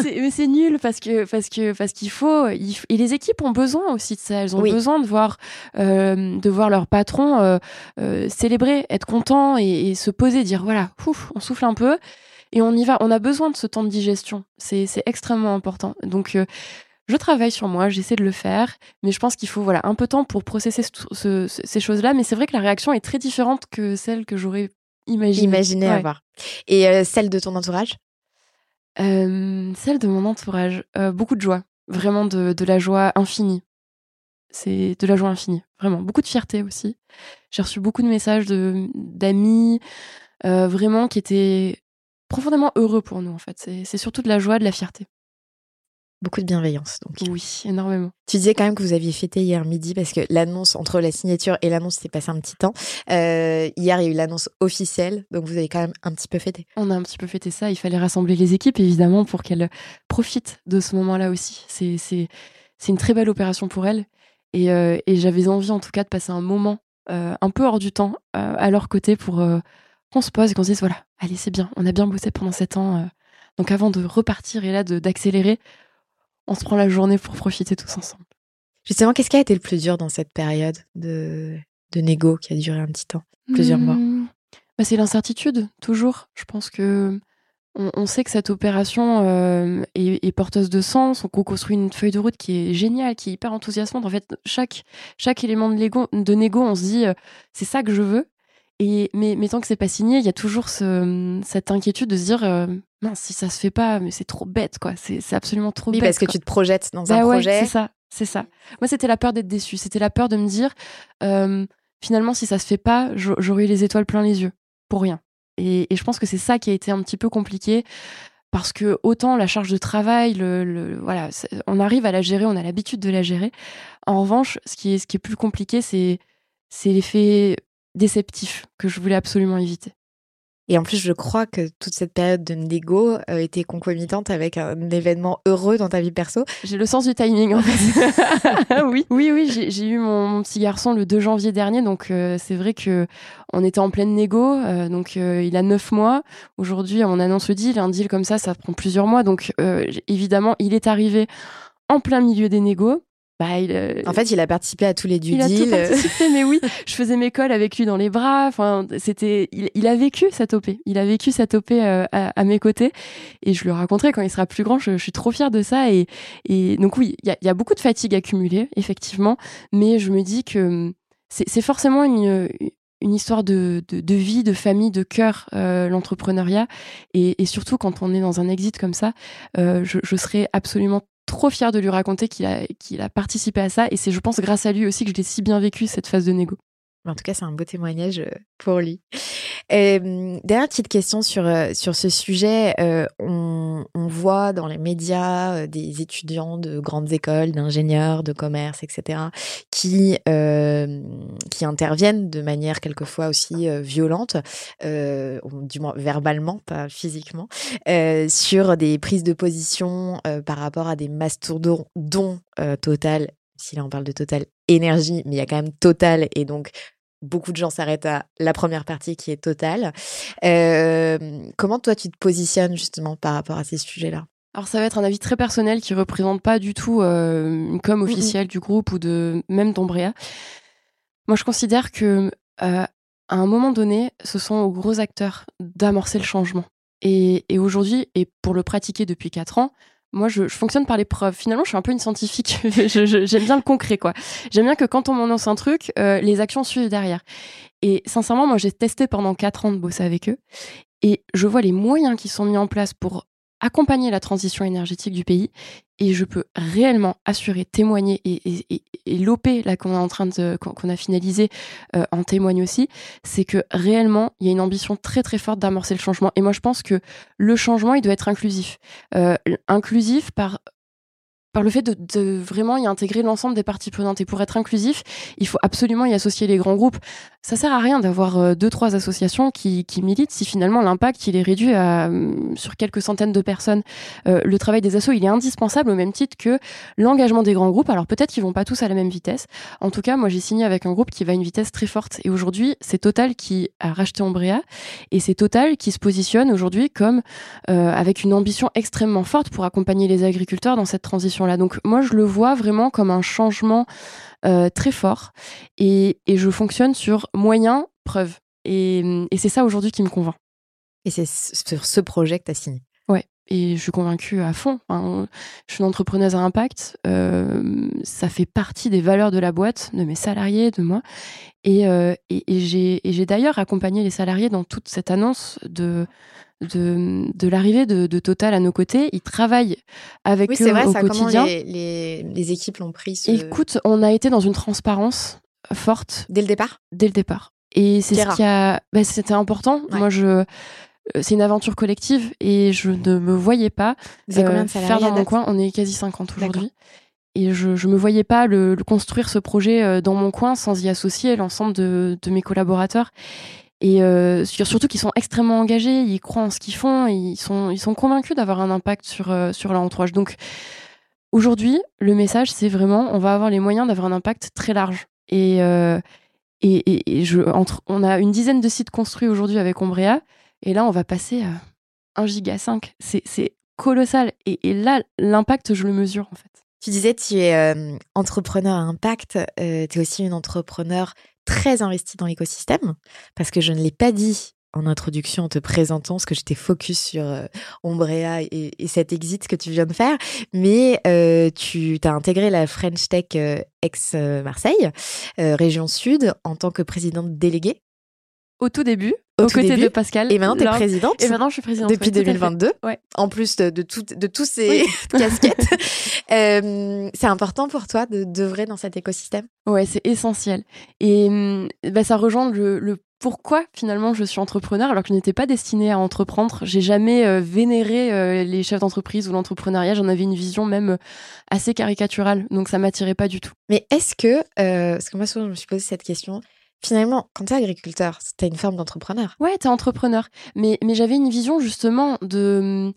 B: mais c'est nul parce que, parce que, parce qu'il faut, et les équipes ont besoin aussi de ça. Elles ont besoin de voir, euh, de voir leur patron euh, euh, célébrer, être content et, se poser, dire voilà, ouf, on souffle un peu et on y va. On a besoin de ce temps de digestion. C'est extrêmement important. Donc, je travaille sur moi, j'essaie de le faire, mais je pense qu'il faut voilà un peu de temps pour processer ces choses-là. Mais c'est vrai que la réaction est très différente que celle que j'aurais imaginé.
A: Imaginé avoir. Et celle de ton entourage?
B: Celle de mon entourage, beaucoup de joie, vraiment de, de la joie infinie. C'est de la joie infinie, vraiment. Beaucoup de fierté aussi. J'ai reçu beaucoup de messages d'amis, euh, vraiment, qui étaient profondément heureux pour nous, en fait. C'est surtout de la joie, de la fierté.
A: Beaucoup de bienveillance, donc.
B: Oui, énormément.
A: Tu disais quand même que vous aviez fêté hier midi parce que l'annonce, entre la signature et l'annonce, s'est passé un petit temps. Euh, hier, il y a eu l'annonce officielle, donc vous avez quand même un petit peu fêté.
B: On a un petit peu fêté ça. Il fallait rassembler les équipes, évidemment, pour qu'elles profitent de ce moment-là aussi. C'est une très belle opération pour elles. Et, euh, et j'avais envie, en tout cas, de passer un moment euh, un peu hors du temps à leur côté pour qu'on se pose et qu'on se dise voilà, allez, c'est bien, on a bien bossé pendant sept ans. donc avant de repartir et là d'accélérer, on se prend la journée pour profiter tous ensemble.
A: Justement, qu'est-ce qui a été le plus dur dans cette période de, de négo qui a duré un petit temps, plusieurs mois? Mmh.
B: bah, C'est l'incertitude, toujours. Je pense que on, sait que cette opération euh, est, porteuse de sens. On construit une feuille de route qui est géniale, qui est hyper enthousiasmante. En fait, chaque, chaque élément de, de négo, on se dit euh, c'est ça que je veux. Et, mais, mais tant que c'est pas signé, il y a toujours cette inquiétude de se dire euh, si ça se fait pas, mais c'est trop bête, quoi. C'est absolument trop
A: oui,
B: bête.
A: parce que tu te projettes dans un bah projet.
B: C'est ça, c'est ça. Moi, c'était la peur d'être déçu. C'était la peur de me dire finalement, si ça se fait pas, j'aurai les étoiles plein les yeux pour rien. Et, je pense que c'est ça qui a été un petit peu compliqué parce que autant la charge de travail, voilà, on arrive à la gérer, on a l'habitude de la gérer. En revanche, ce qui est plus compliqué, c'est l'effet déceptif que je voulais absolument éviter.
A: Et en plus, je crois que toute cette période de négo euh, était concomitante avec un événement heureux dans ta vie perso.
B: J'ai le sens du timing, en fait. oui, oui, oui. J'ai eu mon, petit garçon le 2 janvier dernier, donc euh, c'est vrai que on était en pleine négo. Euh, donc il a 9 mois. Aujourd'hui, on annonce le deal. Un deal comme ça, ça prend plusieurs mois. Donc évidemment, il est arrivé en plein milieu des négos.
A: Bah, euh, En fait, il a participé à tous les due
B: Il a tout participé, mais oui, je faisais mes cols avec lui dans les bras. Enfin, c'était, il, a vécu cette OP. Il a vécu cette OP euh, à, mes côtés, et je lui raconterai quand il sera plus grand. Je, suis trop fière de ça. Et, et donc oui, il y a, beaucoup de fatigue accumulée, effectivement, mais je me dis que hum, c'est forcément une, une histoire de, de, vie, de famille, de cœur, euh, l'entrepreneuriat. Et, et, surtout, quand on est dans un exit comme ça, je, je serais absolument trop fière de lui raconter qu'il a, participé à ça. Et c'est, je pense, grâce à lui aussi que je l'ai si bien vécu, cette phase de négo.
A: En tout cas, c'est un beau témoignage euh, pour lui. Dernière petite question sur, euh, sur ce sujet. Euh, on, voit dans les médias euh, des étudiants de grandes écoles, d'ingénieurs, de commerce, etc., qui, qui interviennent de manière quelquefois aussi violente, du moins verbalement, pas physiquement, sur des prises de position par rapport à des mastodons Total si là on parle de Total énergie, mais il y a quand même Total et donc beaucoup de gens s'arrêtent à la première partie qui est totale. Euh, comment toi tu te positionnes justement par rapport à ces sujets-là?
B: Alors ça va être un avis très personnel qui représente pas du tout euh, une com officielle du groupe ou de même d'Ombrea. Moi je considère que euh, à un moment donné, ce sont aux gros acteurs d'amorcer le changement. Et, et aujourd'hui, et pour le pratiquer depuis quatre ans, moi, je, fonctionne par les preuves. Finalement, je suis un peu une scientifique. J'aime bien le concret, quoi. J'aime bien que quand on m'annonce un truc, euh, les actions suivent derrière. Et sincèrement, moi, j'ai testé pendant quatre ans de bosser avec eux. Et je vois les moyens qui sont mis en place pour accompagner la transition énergétique du pays et je peux réellement assurer, témoigner et, et, l'OP là qu'on est en train de qu'on a finalisé euh, en témoigne aussi, c'est que réellement il y a une ambition très très forte d'amorcer le changement. Et moi je pense que le changement il doit être inclusif, euh, inclusif par par le fait de, vraiment y intégrer l'ensemble des parties prenantes. Et pour être inclusif, il faut absolument y associer les grands groupes. Ça sert à rien d'avoir euh, deux, trois associations qui, militent si finalement l'impact il est réduit à, euh, sur quelques centaines de personnes. Euh, le travail des assos, il est indispensable au même titre que l'engagement des grands groupes. Alors peut-être qu'ils vont pas tous à la même vitesse. En tout cas, moi j'ai signé avec un groupe qui va à une vitesse très forte. Et aujourd'hui, c'est Total qui a racheté Ombrea et c'est Total qui se positionne aujourd'hui comme avec une ambition extrêmement forte pour accompagner les agriculteurs dans cette transition Donc moi, je le vois vraiment comme un changement euh, très fort et, je fonctionne sur moyen, preuve. Et, c'est ça aujourd'hui qui me convainc.
A: Et c'est sur ce projet que tu as signé
B: Ouais, et je suis convaincue à fond. je suis une entrepreneuse à impact. Euh, ça fait partie des valeurs de la boîte, de mes salariés, de moi. Et, euh, et j'ai d'ailleurs accompagné les salariés dans toute cette annonce de, de, de l'arrivée de, de, Total à nos côtés. Ils travaillent avec
A: oui,
B: eux
A: vrai,
B: au
A: ça,
B: quotidien.
A: Comment les, les, les, équipes l'ont pris ce...
B: Écoute, on a été dans une transparence forte.
A: Dès le départ?
B: Dès le départ. Et c'est ce qui a. Bah, C'était important. Moi, je c'est une aventure collective et je ne me voyais pas faire dans mon coin? On est quasi 50 aujourd'hui. Et je ne me voyais pas le, construire ce projet dans mon coin sans y associer l'ensemble de, de, mes collaborateurs. Et euh, surtout qu'ils sont extrêmement engagés, ils croient en ce qu'ils font, ils sont, ils sont convaincus d'avoir un impact sur, euh, sur leur entourage. Donc aujourd'hui, le message, c'est vraiment, on va avoir les moyens d'avoir un impact très large. Et, euh, et, et, je, entre, on a une dizaine de sites construits aujourd'hui avec Ombrea, et là, on va passer à 1 giga 5. C'est colossal. Et, et là, l'impact, je le mesure en fait.
A: Tu disais, tu es entrepreneur à impact, tu es aussi une entrepreneur très investie dans l'écosystème, parce que je ne l'ai pas dit en introduction en te présentant, parce que j'étais focus sur euh, Ombrea et, cet exit que tu viens de faire, mais euh, tu as intégré la French Tech euh, ex-Marseille, région Sud, en tant que présidente déléguée.
B: Au tout début, au aux côtés de Pascal.
A: Et maintenant, tu es présidente.
B: Et maintenant, je suis présidente.
A: Depuis 2022.
B: Ouais.
A: En plus de, de, de tous ces casquettes. c'est important pour toi de d'œuvrer dans cet écosystème?
B: Ouais, c'est essentiel. Et hum, bah, ça rejoint le, le, pourquoi finalement je suis entrepreneur alors que je n'étais pas destinée à entreprendre. J'ai jamais euh, vénéré euh, les chefs d'entreprise ou l'entrepreneuriat. J'en avais une vision même euh, assez caricaturale. Donc ça m'attirait pas du tout.
A: Mais est-ce que, parce que moi souvent je me suis posé cette question, finalement, quand tu es agriculteur, tu une forme d'entrepreneur.
B: Ouais, tu es entrepreneur. Mais, mais j'avais une vision justement de.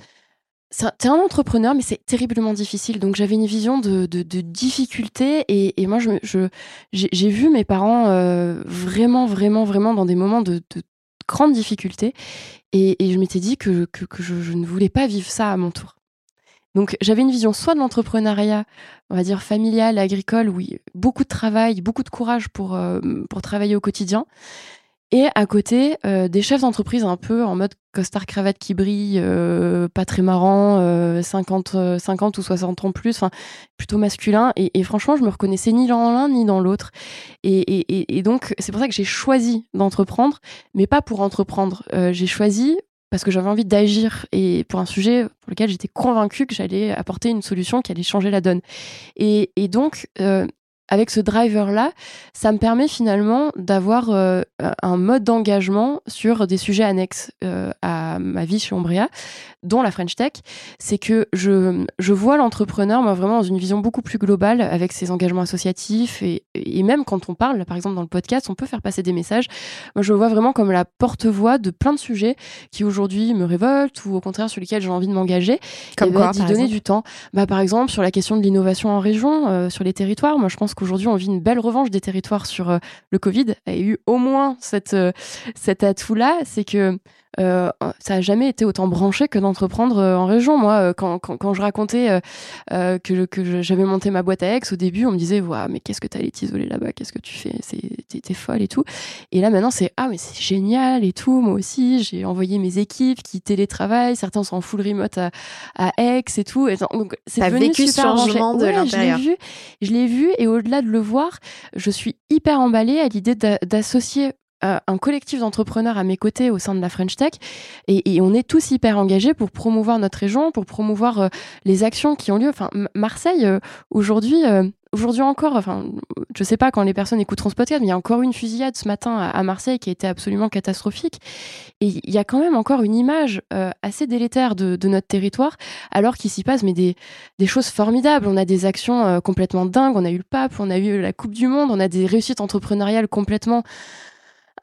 B: T'es un entrepreneur, mais c'est terriblement difficile. Donc j'avais une vision de, de, difficulté et, et, moi j'ai vu mes parents euh, vraiment vraiment vraiment dans des moments de, de grande difficulté et, et je m'étais dit que, que, je, ne voulais pas vivre ça à mon tour. Donc j'avais une vision soit de l'entrepreneuriat, on va dire familial, agricole, oui, beaucoup de travail, beaucoup de courage pour, euh, pour travailler au quotidien. Et à côté, euh, des chefs d'entreprise un peu en mode costard cravate qui brille, euh, pas très marrant, 50, 50 ou 60 ans plus, plutôt masculin. Et, franchement, je me reconnaissais ni dans l'un ni dans l'autre. Et, et, donc, c'est pour ça que j'ai choisi d'entreprendre, mais pas pour entreprendre. j'ai choisi parce que j'avais envie d'agir et pour un sujet pour lequel j'étais convaincue que j'allais apporter une solution qui allait changer la donne. Et, donc, euh, avec ce driver-là, ça me permet finalement d'avoir euh, un mode d'engagement sur des sujets annexes euh, à ma vie chez Ombria, dont la French Tech. C'est que je, je vois l'entrepreneur, moi, vraiment dans une vision beaucoup plus globale avec ses engagements associatifs. Et, et même quand on parle, par exemple, dans le podcast, on peut faire passer des messages. Moi, je le vois vraiment comme la porte-voix de plein de sujets qui aujourd'hui me révoltent ou au contraire sur lesquels j'ai envie de m'engager.
A: Comme
B: bah,
A: quoi,
B: d'y donner du temps. Bah, par exemple, sur la question de l'innovation en région, euh, sur les territoires. Moi, je pense qu'aujourd'hui, on vit une belle revanche des territoires sur euh, le Covid. A eu au moins cette, euh, cet atout-là, c'est que euh, ça a jamais été autant branché que d'entreprendre en région. Moi, quand, quand, quand je racontais que, que j'avais monté ma boîte à Aix, au début, on me disait ouais, mais qu'est-ce que tu allais t'isoler là-bas? Qu'est-ce que tu fais? T'es folle et tout. Et là, maintenant, c'est Ah, mais c'est génial et tout. Moi aussi, j'ai envoyé mes équipes qui télétravaillent. Certains sont en full remote à, à Aix et tout. Et donc,
A: c'est vécu ce changement de l'intérieur.
B: Je l'ai vu et au-delà de le voir, je suis hyper emballée à l'idée d'associer euh, un collectif d'entrepreneurs à mes côtés au sein de la French Tech et, on est tous hyper engagés pour promouvoir notre région, pour promouvoir euh, les actions qui ont lieu. Enfin, Marseille, euh, aujourd'hui, aujourd'hui encore, enfin, je sais pas quand les personnes écouteront ce podcast, mais il y a encore une fusillade ce matin à, Marseille qui a été absolument catastrophique. Et il y a quand même encore une image assez délétère de, notre territoire, alors qu'il s'y passe mais des, des choses formidables. On a des actions complètement dingues. On a eu le pape, on a eu la Coupe du Monde, on a des réussites entrepreneuriales complètement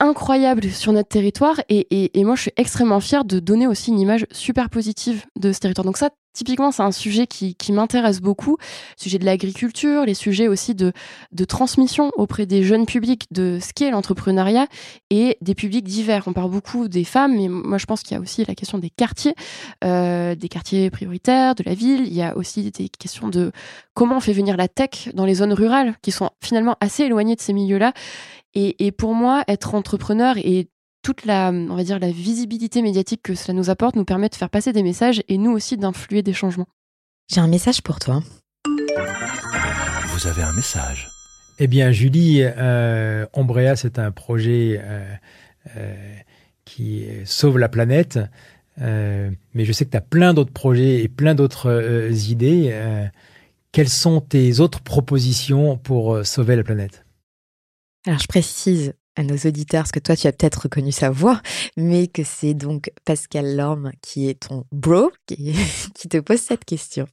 B: incroyables sur notre territoire et, et, moi je suis extrêmement fière de donner aussi une image super positive de ce territoire. Donc ça, Typiquement, c'est un sujet qui, qui m'intéresse beaucoup, le sujet de l'agriculture, les sujets aussi de, de transmission auprès des jeunes publics de ce qu'est l'entrepreneuriat et des publics divers. On parle beaucoup des femmes, mais moi je pense qu'il y a aussi la question des quartiers, euh, des quartiers prioritaires, de la ville. Il y a aussi des questions de comment on fait venir la tech dans les zones rurales qui sont finalement assez éloignées de ces milieux-là. Et, et pour moi, être entrepreneur et toute la, on va dire, la visibilité médiatique que cela nous apporte nous permet de faire passer des messages et nous aussi d'influer des changements.
A: J'ai un message pour toi.
C: Vous avez un message. Eh bien, Julie, euh, Ombrea, c'est un projet euh, euh, qui sauve la planète. mais je sais que tu as plein d'autres projets et plein d'autres idées. quelles sont tes autres propositions pour sauver la planète?
A: Alors, je précise à nos auditeurs, parce que toi, tu as peut-être reconnu sa voix, mais que c'est donc Pascal Lorme qui est ton bro qui, te pose cette question.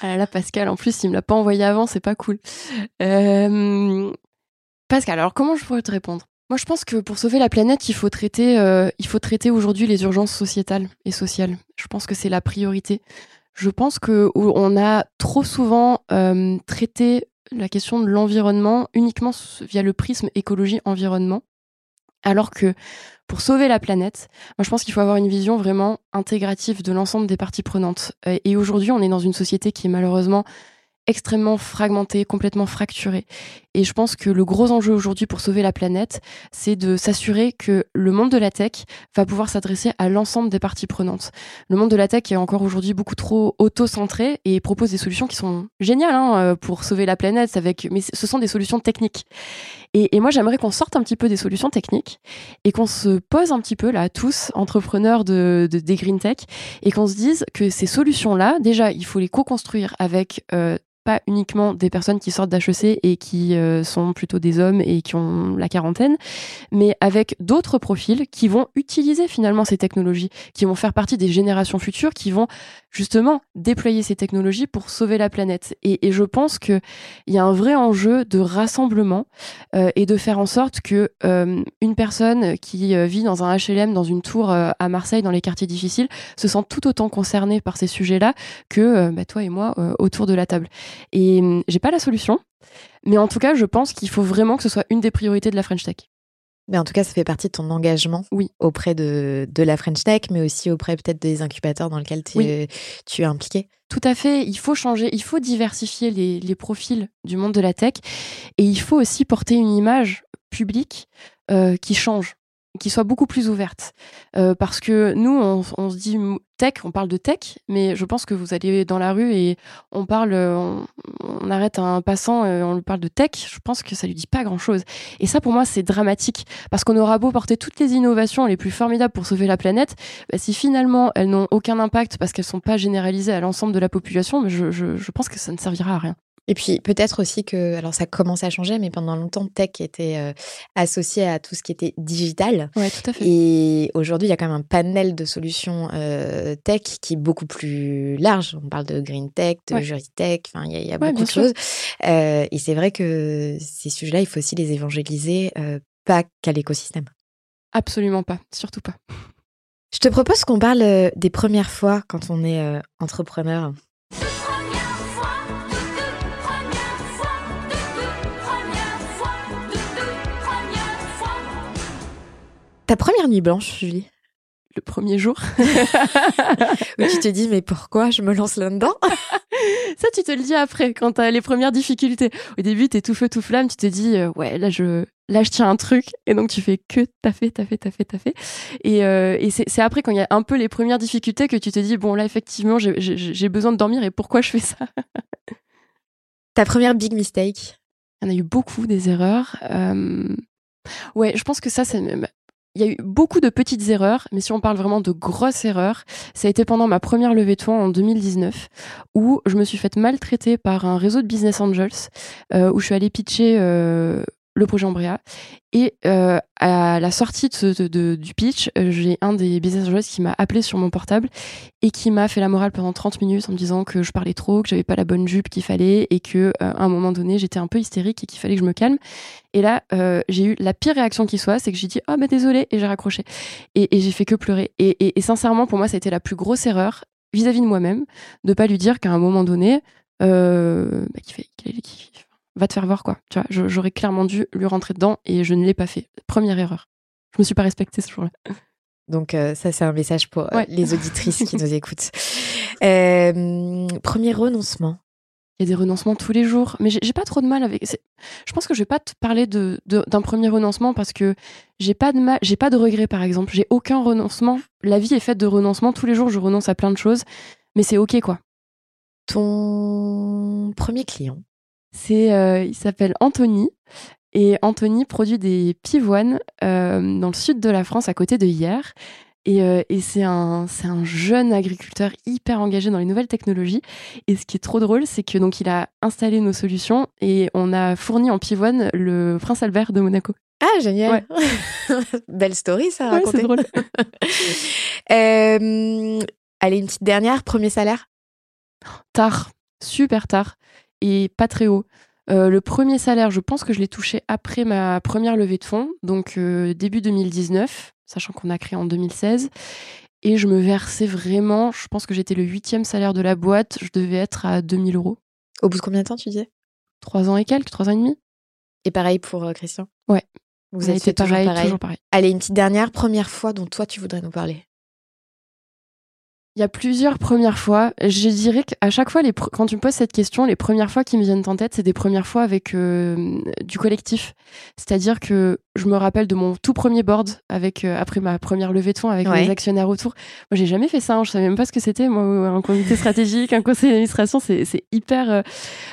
B: Ah là, Pascal, en plus, il me l'a pas envoyé avant, c'est pas cool. Pascal, alors comment je pourrais te répondre? Moi, je pense que pour sauver la planète, il faut traiter, euh, traiter aujourd'hui les urgences sociétales et sociales. Je pense que c'est la priorité. Je pense que on a trop souvent traité la question de l'environnement uniquement via le prisme écologie-environnement, alors que pour sauver la planète, moi je pense qu'il faut avoir une vision vraiment intégrative de l'ensemble des parties prenantes. Et aujourd'hui, on est dans une société qui est malheureusement extrêmement fragmenté, complètement fracturé. Et je pense que le gros enjeu aujourd'hui pour sauver la planète, c'est de s'assurer que le monde de la tech va pouvoir s'adresser à l'ensemble des parties prenantes. Le monde de la tech est encore aujourd'hui beaucoup trop auto-centré et propose des solutions qui sont géniales hein, euh, pour sauver la planète, avec, mais ce sont des solutions techniques. Et, moi, j'aimerais qu'on sorte un petit peu des solutions techniques et qu'on se pose un petit peu là, tous entrepreneurs de, de des green tech, et qu'on se dise que ces solutions-là, déjà, il faut les co-construire avec euh, pas uniquement des personnes qui sortent d'HEC et qui euh, sont plutôt des hommes et qui ont la quarantaine, mais avec d'autres profils qui vont utiliser finalement ces technologies, qui vont faire partie des générations futures, qui vont justement déployer ces technologies pour sauver la planète. Et, je pense qu'il y a un vrai enjeu de rassemblement euh, et de faire en sorte que euh, une personne qui vit dans un HLM, dans une tour à Marseille, dans les quartiers difficiles, se sent tout autant concernée par ces sujets-là que bah, toi et moi autour de la table. Et hum, j'ai pas la solution, mais en tout cas, je pense qu'il faut vraiment que ce soit une des priorités de la French Tech.
A: Mais en tout cas, ça fait partie de ton engagement
B: oui.
A: auprès de, de la French Tech, mais aussi auprès peut-être des incubateurs dans lesquels tu es impliqué.
B: Tout à fait. Il faut changer, il faut diversifier les, les, profils du monde de la tech et il faut aussi porter une image publique euh, qui change qui soit beaucoup plus ouverte. Euh, parce que nous, on, se dit tech, on parle de tech, mais je pense que vous allez dans la rue et on parle, on, on arrête un passant, et on lui parle de tech, je pense que ça lui dit pas grand-chose. Et ça, pour moi, c'est dramatique, parce qu'on aura beau porter toutes les innovations les plus formidables pour sauver la planète, bah, si finalement elles n'ont aucun impact parce qu'elles sont pas généralisées à l'ensemble de la population, je pense que ça ne servira à rien.
A: Et puis peut-être aussi que, alors ça commence à changer, mais pendant longtemps, tech était euh, associé à tout ce qui était digital.
B: Ouais, tout à fait.
A: Et aujourd'hui, il y a quand même un panel de solutions euh, tech qui est beaucoup plus large. On parle de green tech, de ouais. tech, enfin, il y a, y a beaucoup de choses. Euh, et c'est vrai que ces sujets-là, il faut aussi les évangéliser, pas qu'à l'écosystème.
B: Absolument pas, surtout pas.
A: Je te propose qu'on parle des premières fois quand on est entrepreneur. Ta première nuit blanche, Julie?
B: Le premier jour.
A: Où tu te dis, mais pourquoi je me lance là-dedans?
B: Ça, tu te le dis après, quand t'as les premières difficultés. Au début, t'es tout feu, tout flamme, tu te dis, euh, ouais, là, je, là, je tiens un truc. Et donc, tu fais que t'as fait, t'as fait, t'as fait, t'as fait. Et, euh, et c'est après, quand il y a un peu les premières difficultés, que tu te dis, bon, là, effectivement, j'ai besoin de dormir et pourquoi je fais ça?
A: Ta première big mistake?
B: Il y en a eu beaucoup des erreurs. Euh... Ouais, je pense que ça, c'est il y a eu beaucoup de petites erreurs, mais si on parle vraiment de grosses erreurs, ça a été pendant ma première levée de fonds en 2019, où je me suis faite maltraiter par un réseau de business angels, euh, où je suis allée pitcher euh, le projet Ambrea. Et euh, à la sortie de, du pitch, euh, j'ai un des business angels qui m'a appelé sur mon portable et qui m'a fait la morale pendant 30 minutes en me disant que je parlais trop, que j'avais pas la bonne jupe qu'il fallait et que euh, un moment donné j'étais un peu hystérique et qu'il fallait que je me calme. Et là, j'ai eu la pire réaction qui soit, c'est que j'ai dit oh mais désolé et j'ai raccroché et, j'ai fait que pleurer. Et, sincèrement, pour moi, ça a été la plus grosse erreur vis-à-vis -vis de moi-même de pas lui dire qu'à un moment donné, bah, qu'il qu va te faire voir quoi. Tu vois, j'aurais clairement dû lui rentrer dedans et je ne l'ai pas fait. Première erreur. Je me suis pas respectée ce jour-là.
A: Donc euh, ça c'est un message pour ouais. les auditrices qui nous écoutent. Euh, premier renoncement.
B: Il y a des renoncements tous les jours, mais j'ai pas trop de mal avec. Je pense que je vais pas te parler de d'un premier renoncement parce que j'ai pas de mal, j'ai pas de regrets par exemple. J'ai aucun renoncement. La vie est faite de renoncements. Tous les jours je renonce à plein de choses, mais c'est ok quoi.
A: Ton premier client.
B: C'est, euh, il s'appelle Anthony. Et Anthony produit des pivoines euh, dans le sud de la France, à côté de Hier. Et, euh, et c'est un, un jeune agriculteur hyper engagé dans les nouvelles technologies. Et ce qui est trop drôle, c'est que donc il a installé nos solutions et on a fourni en pivoine le prince Albert de Monaco.
A: Ah, génial. Belle story, ça,
B: ouais, c'est drôle.
A: euh, allez, une petite dernière. Premier salaire?
B: Tard, super tard et pas très haut. Euh, le premier salaire, je pense que je l'ai touché après ma première levée de fonds, donc euh, début 2019, sachant qu'on a créé en 2016. Et je me versais vraiment, je pense que j'étais le huitième salaire de la boîte, je devais être à 2000 euros.
A: Au bout de combien de temps, tu disais?
B: Trois ans et quelques, trois ans et demi.
A: Et pareil pour euh, Christian?
B: Ouais.
A: Vous avez
B: été pareil,
A: pareil.
B: toujours pareil.
A: Allez, une petite dernière. Première fois dont toi, tu voudrais nous parler.
B: Il y a plusieurs premières fois. Je dirais qu'à chaque fois, quand tu me poses cette question, les premières fois qui me viennent en tête, c'est des premières fois avec euh, du collectif. C'est-à-dire que je me rappelle de mon tout premier board avec euh, après ma première levée de fonds avec
A: Ouais.
B: mes actionnaires autour. Moi, j'ai jamais fait ça. hein. Je savais même pas ce que c'était. Moi, un comité stratégique, un conseil d'administration, c'est c'est hyper. euh,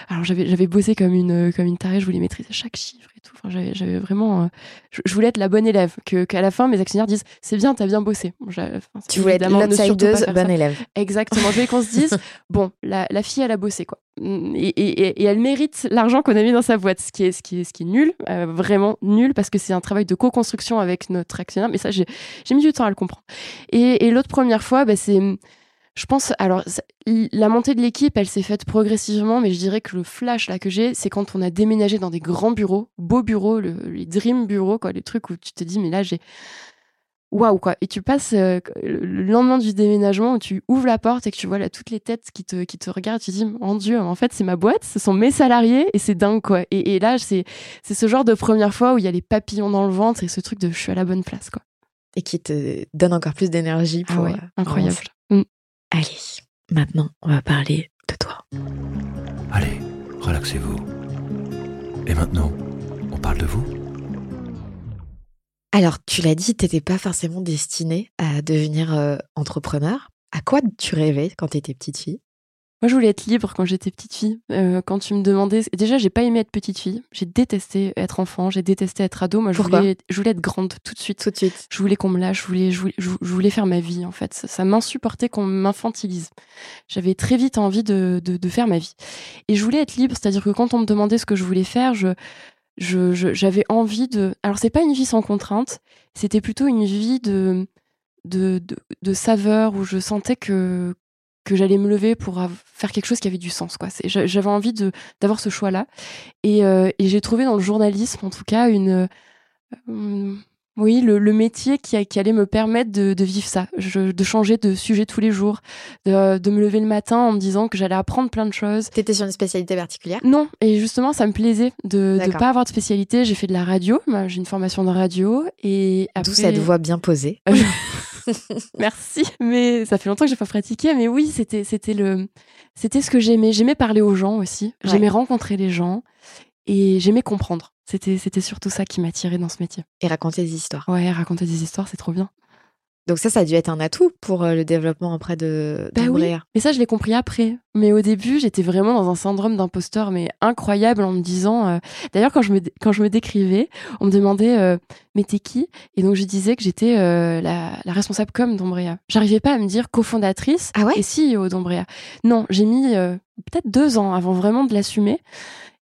B: Alors, j'avais j'avais bossé comme une comme une tarée. Je voulais maîtriser chaque chiffre et tout. Enfin, j'avais j'avais vraiment. euh, je, je voulais être la bonne élève. Que qu'à la fin, mes actionnaires disent c'est bien, t'as bien bossé. Bon, enfin,
A: Tu voulais être l'outsideuse,
B: faire ça.
A: bonne élève.
B: Exactement. Je voulais qu'on se dise, bon, la, la fille, elle a bossé, quoi. Et, et- et- et elle mérite l'argent qu'on a mis dans sa boîte, ce qui est, ce qui est, ce qui est nul, euh, vraiment nul, parce que c'est un travail de co-construction avec notre actionnaire. Mais ça, j'ai mis du temps à le comprendre. Et, l'autre première fois, bah, c'est. Je pense, alors, la montée de l'équipe, elle s'est faite progressivement, mais je dirais que le flash là que j'ai, c'est quand on a déménagé dans des grands bureaux, beaux bureaux, le- les dream bureaux, quoi, les trucs où tu te dis, mais là, j'ai waouh quoi et tu passes euh, le lendemain du déménagement où tu ouvres la porte et que tu vois là toutes les têtes qui te qui te regardent tu te dis mon dieu en fait c'est ma boîte ce sont mes salariés et c'est dingue quoi et, et là c'est c'est ce genre de première fois où il y a les papillons dans le ventre et ce truc de je suis à la bonne place quoi
A: Et qui te donne encore plus d'énergie
B: Ah
A: pour.
B: ouais,
A: euh,
B: incroyable. Mm.
A: Allez, maintenant, on va parler de toi.
D: Allez, relaxez-vous. Et maintenant, on parle de vous
A: Alors, tu l'as dit, t'étais pas forcément destinée à devenir euh, entrepreneur. À quoi tu rêvais quand t'étais petite fille?
B: Moi, je voulais être libre quand j'étais petite fille. Euh, quand tu me demandais, déjà, j'ai pas aimé être petite fille. J'ai détesté être enfant. J'ai détesté être ado. Moi, je voulais, je voulais être grande tout de suite.
A: Tout de suite.
B: Je voulais qu'on me lâche. Je voulais, je voulais, je je voulais faire ma vie. En fait, ça, ça m'insupportait qu'on m'infantilise. J'avais très vite envie de, de, de faire ma vie. Et je voulais être libre, c'est-à-dire que quand on me demandait ce que je voulais faire, je j'avais envie de. Alors, c'est pas une vie sans contrainte. C'était plutôt une vie de de, de, de saveur où je sentais que que j'allais me lever pour faire quelque chose qui avait du sens. quoi. J'avais envie d'avoir ce choix-là. Et, euh, et j'ai trouvé dans le journalisme, en tout cas, une... euh, oui, le, le métier qui, a- qui allait me permettre de, de vivre ça, Je- de changer de sujet tous les jours, de, de me lever le matin en me disant que j'allais apprendre plein de choses.
A: T'étais sur une spécialité particulière?
B: Non, et justement, ça me plaisait de ne pas avoir de spécialité. J'ai fait de la radio, j'ai une formation de radio. Et après...
A: D'où cette voix bien posée.
B: Merci, mais ça fait longtemps que j'ai pas pratiqué. Mais oui, c'était c'était le c'était ce que j'aimais. J'aimais parler aux gens aussi.
A: Ouais.
B: J'aimais rencontrer les gens et j'aimais comprendre. C'était c'était surtout ça qui m'attirait dans ce métier.
A: Et raconter des histoires.
B: Ouais, raconter des histoires, c'est trop bien.
A: Donc ça, ça a dû être un atout pour euh, le développement auprès de
B: Bah oui. Mais ça, je l'ai compris après. Mais au début, j'étais vraiment dans un syndrome d'imposteur, mais incroyable, en me disant. euh, D'ailleurs, quand je me quand je me décrivais, on me demandait euh, mais t'es qui? Et donc je disais que j'étais euh, la, la responsable com d'Ombrea. J'arrivais pas à me dire cofondatrice
A: Ah ouais?
B: et CEO d'Ombrea. Non, j'ai mis peut-être deux ans avant vraiment de l'assumer.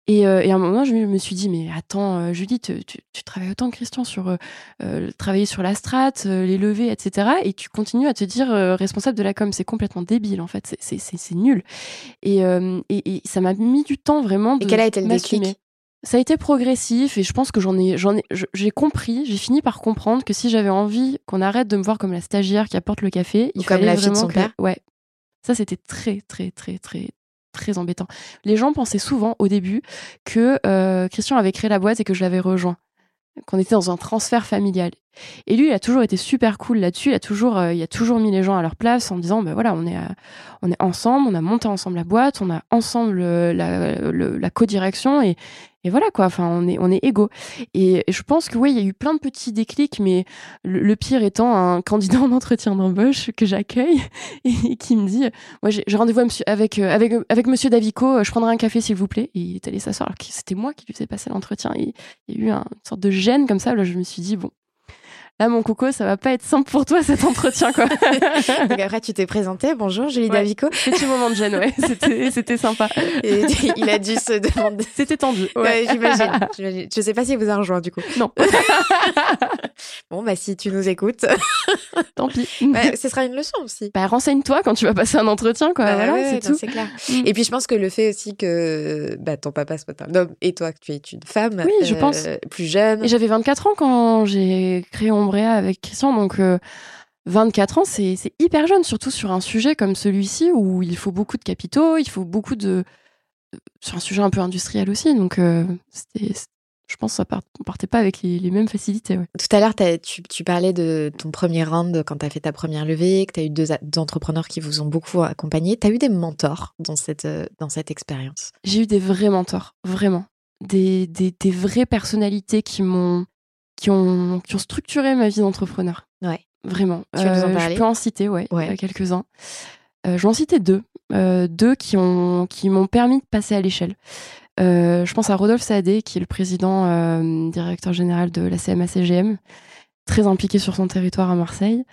B: Et, euh, et à un moment, je me suis dit, mais attends, euh, Julie, tu, tu, tu travailles autant que Christian sur euh, euh, travailler sur la strat, euh, les levées, etc. Et tu continues à te dire euh, responsable de la com. C'est complètement débile, en fait. C'est- nul. Et, euh, et, et ça m'a mis du temps vraiment de
A: Et quel a été le déclic
B: Ça a été progressif et je pense que j'en ai, j'en ai, j'ai compris, j'ai fini par comprendre que si j'avais envie qu'on arrête de me voir comme la stagiaire qui apporte le café,
A: Ou
B: il
A: comme
B: fallait
A: la fille de
B: vraiment
A: son
B: que-
A: père.
B: Ouais, ça c'était très très très très très embêtant. Les gens pensaient souvent au début que euh, Christian avait créé la boîte et que je l'avais rejoint, qu'on était dans un transfert familial. Et lui, il a toujours été super cool là-dessus. Il a toujours, euh, il a toujours mis les gens à leur place en disant, ben voilà, on est, à- on est ensemble, on a monté ensemble la boîte, on a ensemble euh, la, co-direction et, voilà quoi. Enfin, on est, on est égaux. Et, je pense que oui, il y a eu plein de petits déclics, mais le, pire étant un candidat en entretien d'embauche que j'accueille et qui me dit, moi j'ai rendez-vous avec, euh, avec, avec Monsieur Davico, euh, je prendrai un café s'il vous plaît. Et il est allé s'asseoir alors que c'était moi qui lui faisais passer l'entretien. Et il y a eu un- une sorte de gêne comme ça. Là, je me suis dit bon. Là, mon coco, ça va pas être simple pour toi cet entretien, quoi.
A: Donc après, tu t'es présenté. Bonjour, Julie
B: Ouais.
A: Davico.
B: Petit moment de gêne, ouais. C'était, sympa.
A: Et il a dû se demander.
B: C'était tendu. Ouais.
A: J'imagine. Je sais pas s'il vous a rejoint du coup.
B: Non,
A: Bon, bah si tu nous écoutes,
B: tant pis.
A: bah, ce sera une leçon aussi.
B: Bah, renseigne-toi quand tu vas passer un entretien, quoi.
A: Bah
B: voilà,
A: ouais,
B: c'est tout.
A: c'est clair.
B: Mm.
A: Et puis je pense que le fait aussi que bah, ton papa soit un homme et toi que tu es une femme,
B: Oui, je pense.
A: plus jeune.
B: Et j'avais 24 ans quand j'ai créé Avec Christian, donc euh, 24 ans, c'est hyper jeune, surtout sur un sujet comme celui-ci où il faut beaucoup de capitaux, il faut beaucoup de. sur un sujet un peu industriel aussi, donc euh, c'était. Je pense qu'on ne partait pas avec les, les mêmes facilités. Ouais.
A: Tout à l'heure, tu, tu parlais de ton premier round quand tu as fait ta première levée, que tu as eu deux, entrepreneurs qui vous ont beaucoup accompagné. Tu as eu des mentors dans cette, euh, dans cette expérience?
B: J'ai eu des vrais mentors, vraiment. Des, des, des vraies personnalités qui m'ont qui ont, qui ont structuré ma vie d'entrepreneur.
A: Ouais.
B: Vraiment.
A: Tu veux nous en
B: Euh,
A: parler
B: Je peux en citer, ouais,
A: Ouais.
B: quelques-uns. Euh, je vais en citer deux. Euh, deux qui ont qui m'ont permis de passer à l'échelle. Je pense à Rodolphe Saadé, qui est le président directeur général de la CMA-CGM, très impliqué sur son territoire à Marseille,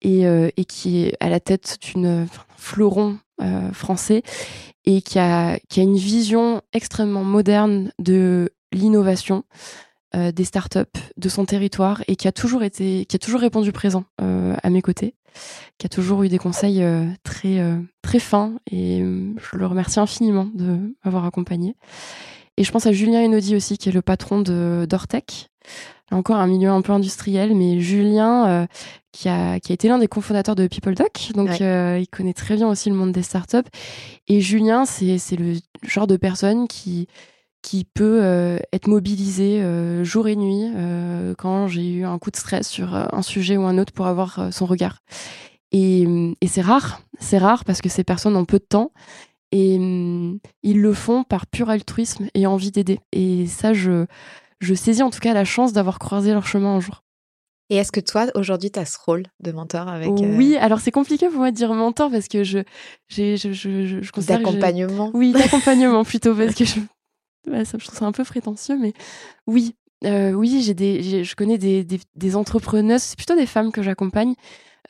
B: et, euh, et qui est à la tête d'une enfin, fleuron euh, français et qui a, qui a une vision extrêmement moderne de l'innovation, euh, des startups, de son territoire et qui a toujours été, qui a toujours répondu présent euh, à mes côtés, qui a toujours eu des conseils euh, très, très fins et je le remercie infiniment de m'avoir accompagné. Et je pense à Julien Enodi aussi, qui est le patron de d'Ortec. Encore un milieu un peu industriel, mais Julien, qui, a, qui a été l'un des cofondateurs de PeopleDoc, donc
A: Ouais.
B: il connaît très bien aussi le monde des startups. Et Julien, c'est c'est le genre de personne qui, qui peut euh, être mobilisé euh, jour et nuit euh, quand j'ai eu un coup de stress sur un sujet ou un autre pour avoir son regard. Et, et c'est rare, c'est rare parce que ces personnes ont peu de temps et hum, ils le font par pur altruisme et envie d'aider. Et ça, je, je saisis en tout cas la chance d'avoir croisé leur chemin un jour.
A: Et est-ce que toi, aujourd'hui, tu as ce rôle de mentor avec euh,
B: Oui, alors c'est compliqué pour moi de dire mentor parce que je, j'ai, je, je, je, je
A: d'accompagnement
B: Oui, d'accompagnement plutôt, parce que je, je trouve ça un peu prétentieux, mais oui, euh, oui, j'ai des, je connais des, des entrepreneuses, c'est plutôt des femmes que j'accompagne.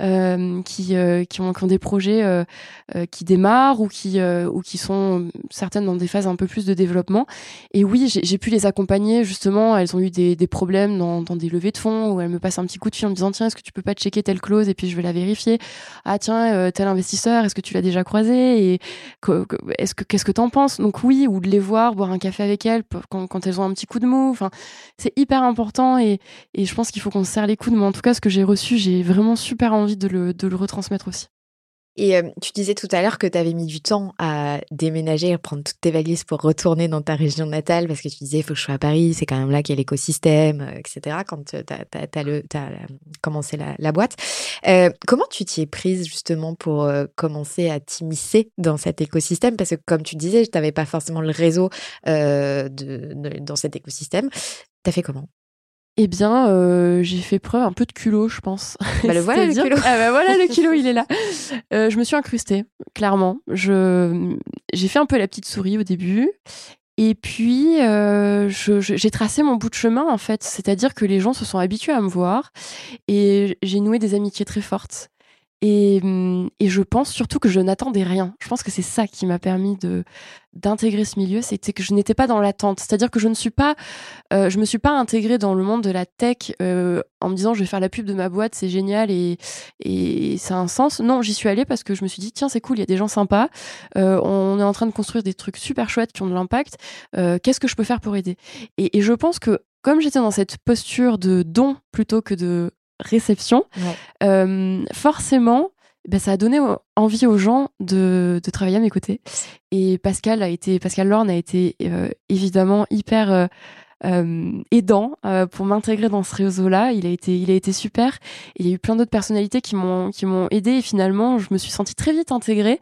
B: Euh, qui, euh, qui, ont, qui des projets euh, qui démarrent ou qui, sont certaines dans des phases un peu plus de développement. Et oui, j'ai pu les accompagner justement. Elles ont eu des, problèmes dans, des levées de fonds où elles me passent un petit coup de fil en me disant tiens, est-ce que tu peux pas checker telle clause et puis je vais la vérifier. Ah tiens, tel investisseur, est-ce que tu l'as déjà croisé et est-ce que qu'est-ce que t'en penses? Donc oui, ou de les voir, boire un café avec elles quand, elles ont un petit coup de mou. C'est hyper important et, et je pense qu'il faut qu'on se serre les coudes. Mais en tout cas, ce que j'ai reçu, j'ai vraiment super envie de le, de le retransmettre aussi.
A: Et euh, tu disais tout à l'heure que tu avais mis du temps à déménager, à prendre toutes tes valises pour retourner dans ta région natale, parce que tu disais, il faut que je sois à Paris, c'est quand même là qu'il y a l'écosystème, euh, etc., quand tu as, commencé la, boîte. Euh, comment tu t'y es prise justement pour euh, commencer à t'immiscer dans cet écosystème? Parce que comme tu disais, tu n'avais pas forcément le réseau euh, dans cet écosystème. T'as fait comment?
B: Eh bien, euh, j'ai fait preuve un peu de culot, je pense.
A: Bah, le voilà, le culot.
B: Ah bah voilà le culot, il est là. Euh, je me suis incrustée, clairement. Je j'ai fait un peu la petite souris au début. Et puis, euh, j'ai tracé mon bout de chemin, en fait. C'est-à-dire que les gens se sont habitués à me voir et j'ai noué des amitiés très fortes. Et, hum, et je pense surtout que je n'attendais rien. Je pense que c'est ça qui m'a permis de d'intégrer ce milieu, c'était que je n'étais pas dans l'attente. C'est-à-dire que je ne suis pas, euh, je me suis pas intégrée dans le monde de la tech euh, en me disant je vais faire la pub de ma boîte, c'est génial et et ça a un sens. Non, j'y suis allée parce que je me suis dit tiens c'est cool, il y a des gens sympas, euh, on est en train de construire des trucs super chouettes qui ont de l'impact. Qu'est-ce que je peux faire pour aider? Et je pense que comme j'étais dans cette posture de don plutôt que de réception,
A: Ouais.
B: euh, forcément, ben, ça a donné envie aux gens de, de travailler à mes côtés. Et Pascal a été, Pascal Lorne a été euh, évidemment hyper euh, euh, aidant pour m'intégrer dans ce réseau-là. Il a été, il a été super. Et il y a eu plein d'autres personnalités qui m'ont, qui m'ont aidé. Et finalement, je me suis sentie très vite intégrée,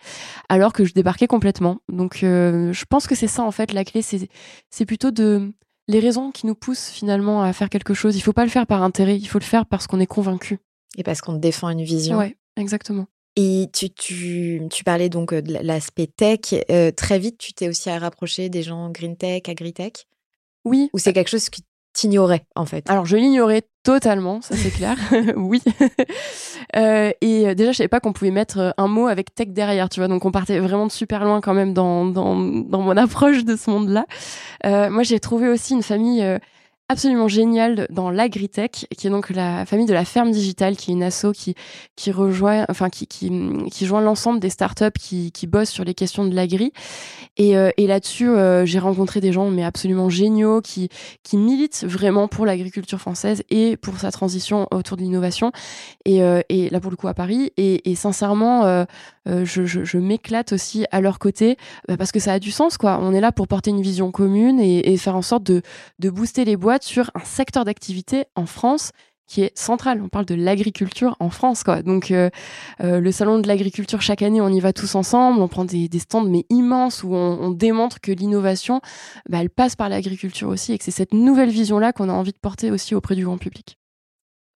B: alors que je débarquais complètement. Donc, je pense que c'est ça en fait la clé. C'est, c'est plutôt de les raisons qui nous poussent finalement à faire quelque chose. Il faut pas le faire par intérêt. Il faut le faire parce qu'on est convaincu.
A: Et parce qu'on défend une vision.
B: Ouais, exactement.
A: Et tu, tu, tu parlais donc euh, de l'aspect tech. Euh, très vite, tu t'es aussi rapproché des gens green tech, agri-tech
B: Oui,
A: Ou c'est quelque chose qui t'ignorais en fait.
B: Alors je l'ignorais totalement, ça c'est clair, oui. Euh, et déjà je savais pas qu'on pouvait mettre un mot avec tech derrière, tu vois, donc on partait vraiment de super loin quand même dans, dans, dans mon approche de ce monde-là. Euh, moi j'ai trouvé aussi une famille euh, absolument génial dans l'agritech, qui est donc la famille de la ferme digitale, qui est une asso qui qui rejoint, enfin qui qui, joint l'ensemble des startups qui qui bossent sur les questions de l'agri. Et, euh, là-dessus, euh, j'ai rencontré des gens mais absolument géniaux qui qui militent vraiment pour l'agriculture française et pour sa transition autour de l'innovation. Et, euh, et là pour le coup à Paris. Et, sincèrement, je, m'éclate aussi à leur côté bah, parce que ça a du sens quoi. On est là pour porter une vision commune et, et faire en sorte de de booster les sur un secteur d'activité en France qui est central. On parle de l'agriculture en France, quoi. Donc, euh, euh, le salon de l'agriculture, chaque année, on y va tous ensemble. On prend des, stands, mais immenses, où on, démontre que l'innovation, bah, elle passe par l'agriculture aussi, et que c'est cette nouvelle vision-là qu'on a envie de porter aussi auprès du grand public.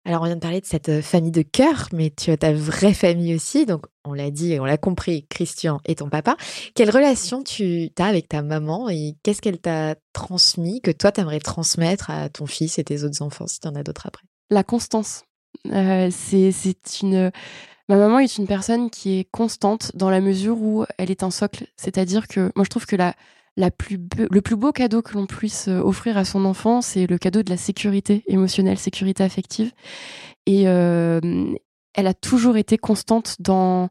A: Alors, on vient de parler de cette euh, famille de cœur, mais tu as ta vraie famille aussi. Donc, on l'a dit et on l'a compris, Christian et ton papa. Quelle relation tu as avec ta maman et qu'est-ce qu'elle t'a transmis que toi, tu aimerais transmettre à ton fils et tes autres enfants, si tu en as d'autres après?
B: La constance. Euh, c'est une. Ma maman est une personne qui est constante dans la mesure où elle est un socle. C'est-à-dire que moi, je trouve que la, la plus le plus beau cadeau que l'on puisse euh, offrir à son enfant, c'est le cadeau de la sécurité émotionnelle, sécurité affective. Et euh, elle a toujours été constante dans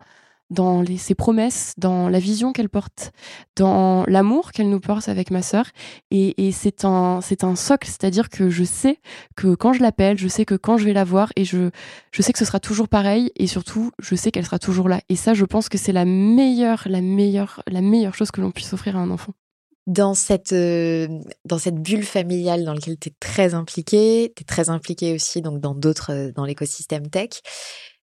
B: dans les, ses promesses, dans la vision qu'elle porte, dans l'amour qu'elle nous porte avec ma sœur. Et, et c'est un, c'est un socle, c'est-à-dire que je sais que quand je l'appelle, je sais que quand je vais la voir, et je, je sais que ce sera toujours pareil, et surtout, je sais qu'elle sera toujours là. Et ça, je pense que c'est la meilleure, la meilleure, la meilleure chose que l'on puisse offrir à un enfant
A: dans cette, euh, dans cette bulle familiale dans laquelle tu es très impliqué, tu es très impliqué aussi donc dans d'autres, euh, dans l'écosystème tech.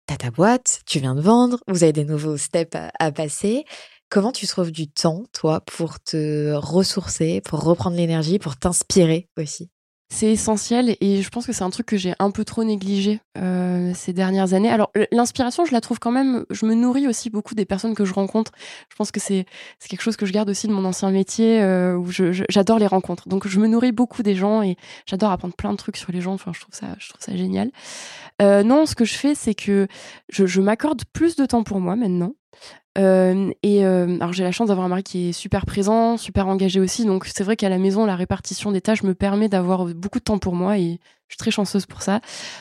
A: Tu as ta boîte, tu viens de vendre, vous avez des nouveaux steps à passer. Comment tu trouves du temps, toi, pour te ressourcer, pour reprendre l'énergie, pour t'inspirer aussi?
B: C'est essentiel et je pense que c'est un truc que j'ai un peu trop négligé euh, ces dernières années. Alors l'inspiration, je la trouve quand même, je me nourris aussi beaucoup des personnes que je rencontre. Je pense que c'est quelque chose que je garde aussi de mon ancien métier euh, où j'adore les rencontres. Donc je me nourris beaucoup des gens et j'adore apprendre plein de trucs sur les gens. Enfin, je trouve ça, je trouve ça génial. Euh, non, ce que je fais, c'est que je, je m'accorde plus de temps pour moi maintenant. Euh, et euh, alors j'ai la chance d'avoir un mari qui est super présent, super engagé aussi. Donc c'est vrai qu'à la maison, la répartition des tâches me permet d'avoir beaucoup de temps pour moi et je suis très chanceuse pour ça.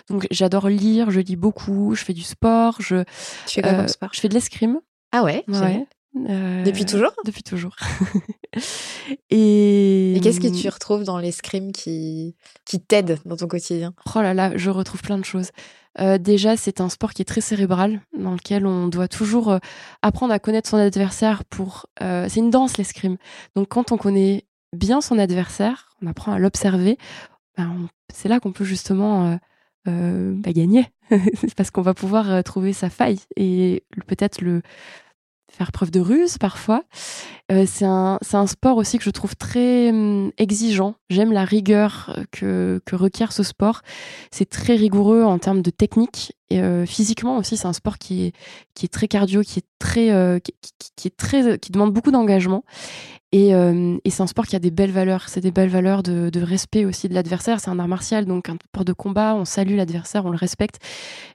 B: Donc j'adore lire, je lis beaucoup, je fais du sport, je.
A: Tu fais quoi comme sport
B: Je fais de l'escrime.
A: Ah ouais.
B: ouais.
A: Depuis toujours?
B: Depuis toujours. et,
A: et qu'est-ce que tu retrouves dans l'escrime qui, qui t'aide dans ton quotidien?
B: Oh là là, je retrouve plein de choses. Euh, déjà, c'est un sport qui est très cérébral, dans lequel on doit toujours euh, apprendre à connaître son adversaire pour. Euh, c'est une danse, l'escrime. Donc, quand on connaît bien son adversaire, on apprend à l'observer, ben, c'est là qu'on peut justement bah, gagner. parce qu'on va pouvoir trouver sa faille et peut-être le faire preuve de ruse parfois. Euh, c'est un, un, sport aussi que je trouve très hum, exigeant. J'aime la rigueur que, que, requiert ce sport. C'est très rigoureux en termes de technique et euh, physiquement aussi. C'est un sport qui est, qui est très cardio, qui est très, euh, qui, qui, est très, qui demande beaucoup d'engagement. Et, euh, et c'est un sport qui a des belles valeurs. C'est des belles valeurs de, de respect aussi de l'adversaire. C'est un art martial, donc un sport de combat. On salue l'adversaire, on le respecte.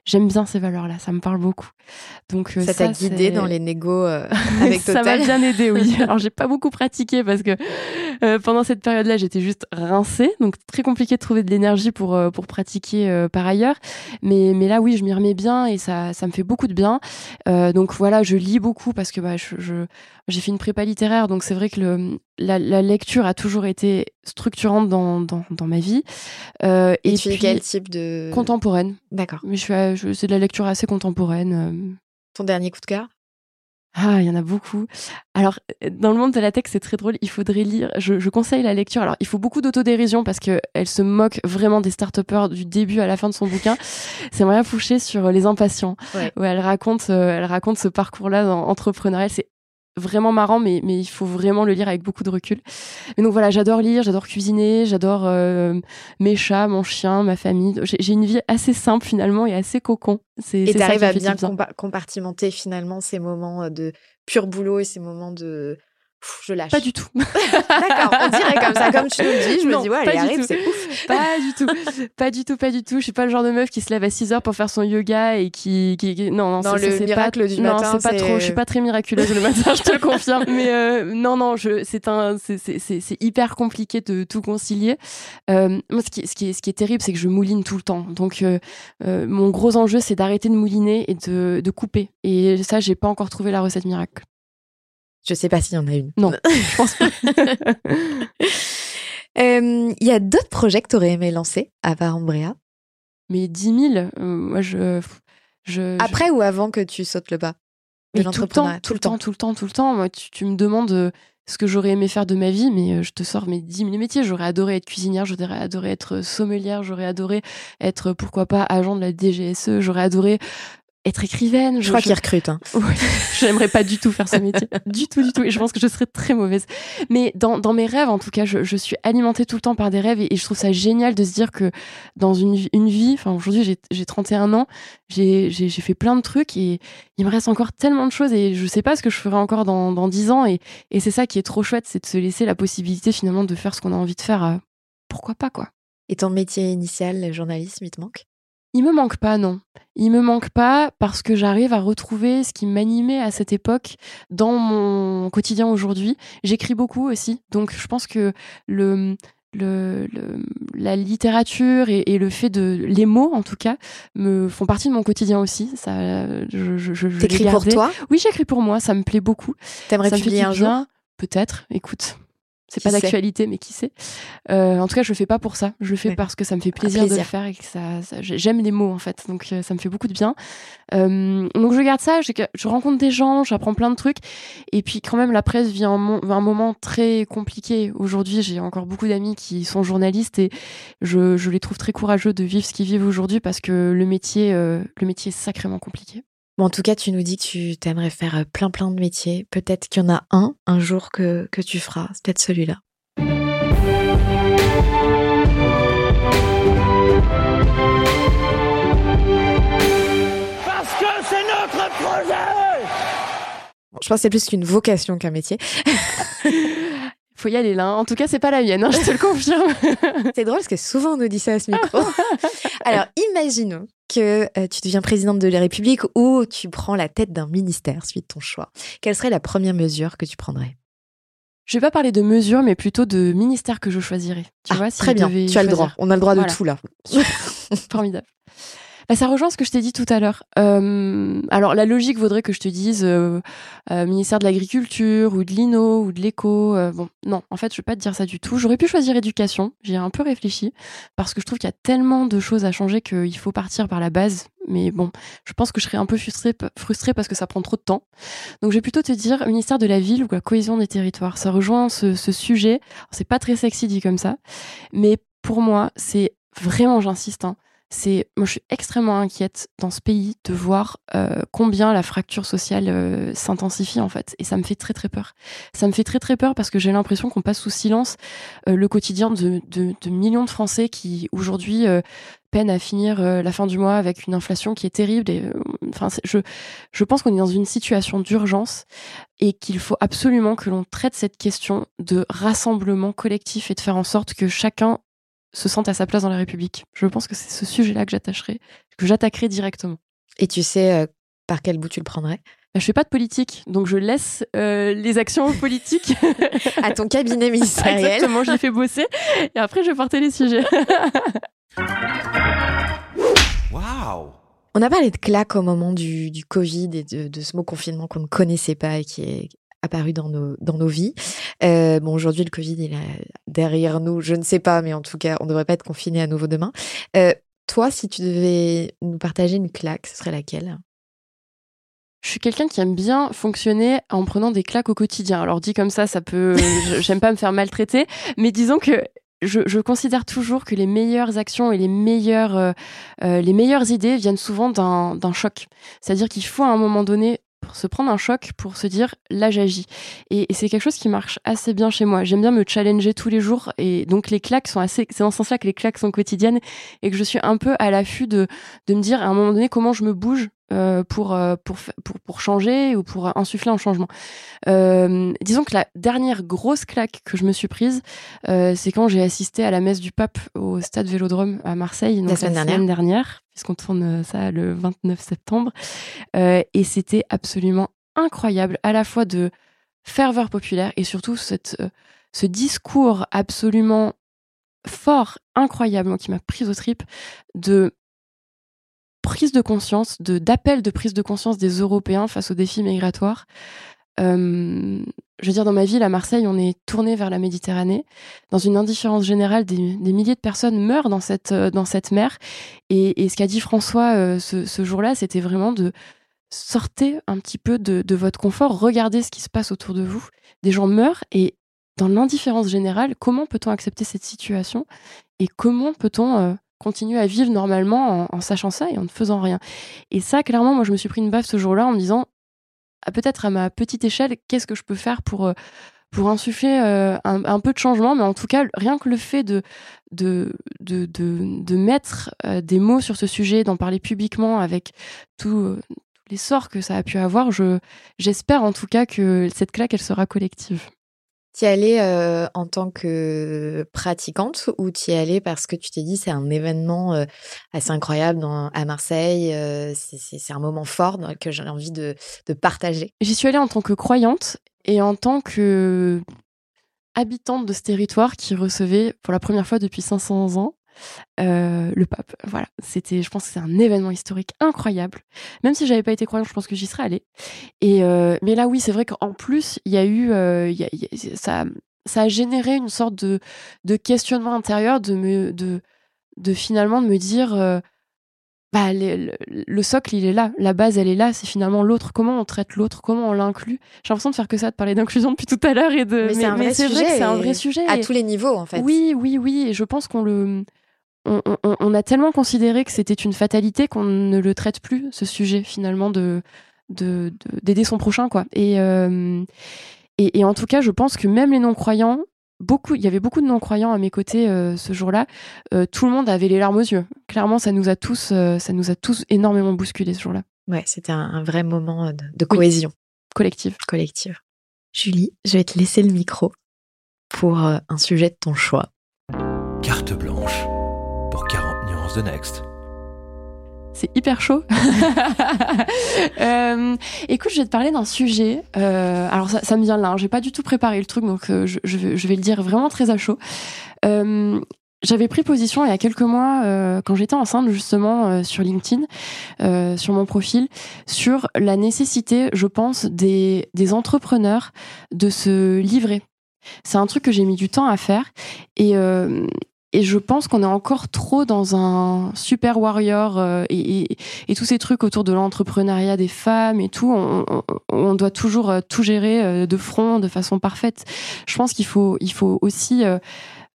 B: J'aime bien ces valeurs-là. Ça me parle beaucoup.
A: Donc ça t'a guidé dans les négos avec Total.
B: ça m'a bien aidé, oui. Alors j'ai pas beaucoup pratiqué parce que euh, pendant cette période-là, j'étais juste rincée, donc très compliqué de trouver de l'énergie pour euh, pour pratiquer euh, par ailleurs. Mais mais là, oui, je m'y remets bien et ça ça me fait beaucoup de bien. donc voilà, je lis beaucoup parce que bah je, j'ai fait une prépa littéraire, donc c'est vrai que le, la, la, lecture a toujours été structurante dans, dans, dans ma vie.
A: Euh, et, et tu puis, quel type de
B: contemporaine
A: D'accord.
B: Mais je suis, c'est de la lecture assez contemporaine.
A: Ton dernier coup de cœur?
B: Ah, il y en a beaucoup. Alors, dans le monde de la tech, c'est très drôle. Il faudrait lire. Je, je conseille la lecture. Alors, il faut beaucoup d'autodérision parce que elle se moque vraiment des start du début à la fin de son bouquin. C'est Maria Fouché sur les impatients, où elle raconte, euh, elle raconte ce parcours-là entrepreneurial. C'est vraiment marrant, mais, mais il faut vraiment le lire avec beaucoup de recul. Et donc voilà, j'adore lire, j'adore cuisiner, j'adore euh, mes chats, mon chien, ma famille. J'ai une vie assez simple finalement et assez cocon.
A: Et t'arrives à bien compartimenter finalement ces moments de pur boulot et ces moments de je lâche.
B: Pas du tout.
A: D'accord, on dirait comme ça, comme tu nous le dis, je
B: Non,
A: me dis, ouais, elle arrive, c'est ouf.
B: Pas du tout. Pas du tout, pas du tout. Je suis pas le genre de meuf qui se lève à 6 heures pour faire son yoga et qui. qui, qui- Non, non,
A: Non,
B: c'est- pas...
A: du
B: non, c'est pas trop. Je suis pas très miraculeuse le matin, je te le confirme. Mais euh, non, non, je... c'est un, hyper compliqué de tout concilier. Euh, moi, ce qui, ce, qui est, ce qui est terrible, c'est que je mouline tout le temps. Donc, euh, mon gros enjeu, c'est d'arrêter de mouliner et de, de couper. Et ça, j'ai pas encore trouvé la recette miracle.
A: Je sais pas s'il y en a une.
B: Non, je pense pas.
A: Euh, Il y a d'autres projets que tu aurais aimé lancer à part
B: Mais 10 000, euh, moi, je. je
A: Après ou avant que tu sautes le pas de
B: Mais tout le temps, tout le temps, tout le temps, tout le temps. Moi, tu, tu me demandes euh, ce que j'aurais aimé faire de ma vie, mais je te sors mes 10 000 métiers. J'aurais adoré être cuisinière, j'aurais adoré être sommelière, j'aurais adoré être, pourquoi pas, agent de la DGSE, j'aurais adoré être écrivaine.
A: Je crois qu'il recrute. Hein.
B: Ouais, j'aimerais pas du tout faire ce métier. du tout, du tout. Et je pense que je serais très mauvaise. Mais dans, dans mes rêves, en tout cas, je, je suis alimentée tout le temps par des rêves et, et je trouve ça génial de se dire que dans une, vie- une vie, enfin aujourd'hui j'ai- j'ai 31 ans, j'ai fait plein de trucs et il me reste encore tellement de choses et je sais pas ce que je ferai encore dans, dans 10 ans. Et, et c'est ça qui est trop chouette, c'est de se laisser la possibilité finalement de faire ce qu'on a envie de faire. euh, pourquoi pas, quoi.
A: Et ton métier initial, le journalisme, il te manque?
B: Il me manque pas, non. Il me manque pas parce que j'arrive à retrouver ce qui m'animait à cette époque dans mon quotidien aujourd'hui. J'écris beaucoup aussi, donc je pense que le, le, le- la littérature et, et le fait de les mots en tout cas me font partie de mon quotidien aussi. Ça, je,
A: T'écris pour toi?
B: Oui, j'écris pour moi. Ça me plaît beaucoup.
A: T'aimerais publier un jour?
B: Peut-être. Écoute. C'est pas d'actualité, mais qui sait? Euh, en tout cas, je le fais pas pour ça. Je le fais
A: Ouais.
B: parce que ça me fait plaisir, de le faire et que ça, ça- j'ai- j'aime les mots en fait. Donc euh, ça me fait beaucoup de bien. Euh, donc je garde ça. Je, je rencontre des gens, j'apprends plein de trucs. Et puis quand même, la presse vit un, un moment très compliqué. Aujourd'hui, j'ai encore beaucoup d'amis qui sont journalistes et je, je les trouve très courageux de vivre ce qu'ils vivent aujourd'hui parce que le métier, euh, le métier est sacrément compliqué.
A: Bon, en tout cas, tu nous dis que tu t'aimerais faire euh, plein plein de métiers. Peut-être qu'il y en a un, un jour que, que tu feras. C'est peut-être celui-là.
E: Parce que c'est notre projet
A: Bon, je pense que c'est plus qu'une vocation qu'un métier.
B: Faut y aller là. hein. En tout cas, c'est pas la mienne, hein, je te le confirme.
A: C'est drôle parce que souvent on nous dit ça à ce micro. Alors, imaginons que euh, tu deviens présidente de la République ou tu prends la tête d'un ministère suite ton choix. Quelle serait la première mesure que tu prendrais?
B: Je vais pas parler de mesures, mais plutôt de ministère que je choisirais. Tu
A: Ah,
B: vois, si
A: Très bien, tu as le droit. On a le droit de
B: Voilà.
A: tout là.
B: Formidable. Bah, ça rejoint ce que je t'ai dit tout à l'heure. Euh, alors, la logique voudrait que je te dise euh, euh, ministère de l'Agriculture ou de l'INO ou de l'éco. bon, non, en fait, je vais pas te dire ça du tout. J'aurais pu choisir éducation. J'y ai un peu réfléchi parce que je trouve qu'il y a tellement de choses à changer qu'il faut partir par la base. Mais bon, je pense que je serais un peu frustrée, frustrée parce que ça prend trop de temps. Donc, je vais plutôt te dire ministère de la ville ou la cohésion des territoires. Ça rejoint ce, ce sujet. C'est pas très sexy dit comme ça, mais pour moi, c'est vraiment, j'insiste, hein, c'est moi je suis extrêmement inquiète dans ce pays de voir euh, combien la fracture sociale euh, s'intensifie en fait. Et ça me fait très très peur. Ça me fait très très peur parce que j'ai l'impression qu'on passe sous silence euh, le quotidien de, de, de millions de Français qui aujourd'hui euh, peinent à finir euh, la fin du mois avec une inflation qui est terrible et euh, enfin je je pense qu'on est dans une situation d'urgence et qu'il faut absolument que l'on traite cette question de rassemblement collectif et de faire en sorte que chacun se sente à sa place dans la République. Je pense que c'est ce sujet-là que j'attacherai, que j'attaquerai directement.
A: Et tu sais euh, par quel bout tu le prendrais?
B: Bah, je fais pas de politique, donc je laisse euh, les actions politiques.
A: À ton cabinet ministériel.
B: Exactement, je les fais bosser et après je vais porter les sujets.
D: Waouh
A: On a parlé de claque au moment du, du Covid et de, de ce mot confinement qu'on ne connaissait pas et qui est apparu dans nos, dans nos vies. Euh, bon, aujourd'hui, le Covid, il est derrière nous. Je ne sais pas, mais en tout cas, on ne devrait pas être confiné à nouveau demain. Euh, toi, si tu devais nous partager une claque, ce serait laquelle?
B: Je suis quelqu'un qui aime bien fonctionner en prenant des claques au quotidien. Alors dit comme ça, ça peut. J'aime pas me faire maltraiter, mais disons que je, je considère toujours que les meilleures actions et les meilleures, euh, les meilleures idées viennent souvent d'un choc. C'est-à-dire qu'il faut à un moment donné se prendre un choc pour se dire là j'agis. Et, et c'est quelque chose qui marche assez bien chez moi. J'aime bien me challenger tous les jours et donc les claques sont assez. C'est dans ce sens-là que les claques sont quotidiennes et que je suis un peu à l'affût de de me dire à un moment donné comment je me bouge euh, pour, euh, pour, pour, pour changer ou pour insuffler un changement. Euh, disons que la dernière grosse claque que je me suis prise, c'est quand j'ai assisté à la messe du pape au stade Vélodrome à Marseille,
A: la semaine,
B: dernière. dernière, puisqu'on tourne ça le 29 septembre. et c'était absolument incroyable, à la fois de ferveur populaire et surtout cette, ce discours absolument fort, incroyable, qui m'a prise au trip, de prise de conscience, de d'appel de prise de conscience des Européens face aux défis migratoires. Euh, je veux dire, dans ma ville, à Marseille, on est tourné vers la Méditerranée. Dans une indifférence générale, des, milliers de personnes meurent dans cette, euh, dans cette mer. Et, ce qu'a dit François euh, ce, jour-là, c'était vraiment de sortir un petit peu de, de, votre confort, regardez ce qui se passe autour de vous. Des gens meurent et dans l'indifférence générale, comment peut-on accepter cette situation et comment peut-on continuer à vivre normalement en, sachant ça et en ne faisant rien. Et ça, clairement, moi, je me suis pris une baffe ce jour-là en me disant, ah, peut-être à ma petite échelle, qu'est-ce que je peux faire pour, euh, pour insuffler euh, un, peu de changement, mais en tout cas, rien que le fait de, de, de, de, mettre euh, des mots sur ce sujet, d'en parler publiquement avec tous les sorts que ça a pu avoir, je, j'espère en tout cas que cette claque, elle sera collective.
A: T'y allais euh, en tant que pratiquante ou t'y allais parce que tu t'es dit c'est un événement euh, assez incroyable à Marseille, euh, c'est un moment fort que j'ai envie de, de partager?
B: J'y suis allée en tant que croyante et en tant que habitante de ce territoire qui recevait pour la première fois depuis 500 ans euh, le pape. Voilà, c'était, je pense que c'est un événement historique incroyable. Même si j'avais pas été croyante, je pense que j'y serais allée. Et euh, mais là, oui, c'est vrai qu'en plus, il y a eu, euh, ça, ça a généré une sorte de, de questionnement intérieur, de me, de, de finalement de me dire. bah, le, socle, il est là, la base, elle est là, c'est finalement l'autre. Comment on traite l'autre, comment on l'inclut? J'ai l'impression de faire que ça, de parler d'inclusion depuis tout à l'heure et de.
A: Mais, c'est un vrai sujet.
B: c'est un vrai sujet.
A: À tous les niveaux, en fait.
B: Oui, oui, oui. Et je pense qu'on le, on, a tellement considéré que c'était une fatalité qu'on ne le traite plus, ce sujet finalement de d'aider son prochain quoi. Euh, et, et, en tout cas, je pense que même les non-croyants, beaucoup, il y avait beaucoup de non-croyants à mes côtés euh, ce jour-là. Euh, tout le monde avait les larmes aux yeux. Clairement, ça nous a tous, ça nous a tous énormément bousculé ce jour-là.
A: Ouais, c'était un, vrai moment de, cohésion
B: collective.
A: Collective. Julie, je vais te laisser le micro pour un sujet de ton choix.
D: Carte blanche The Next.
B: C'est hyper chaud. euh, écoute, je vais te parler d'un sujet. Euh, alors ça, me vient là. Hein. J'ai pas du tout préparé le truc, donc euh, je, vais le dire vraiment très à chaud. J'avais pris position il y a quelques mois, quand j'étais enceinte justement sur LinkedIn, sur mon profil, sur la nécessité, je pense, des, des entrepreneurs de se livrer. C'est un truc que j'ai mis du temps à faire et, et je pense qu'on est encore trop dans un super warrior euh, et, tous ces trucs autour de l'entrepreneuriat des femmes et tout. On, doit toujours euh, tout gérer euh, de front, de façon parfaite. Je pense qu'il faut, il faut aussi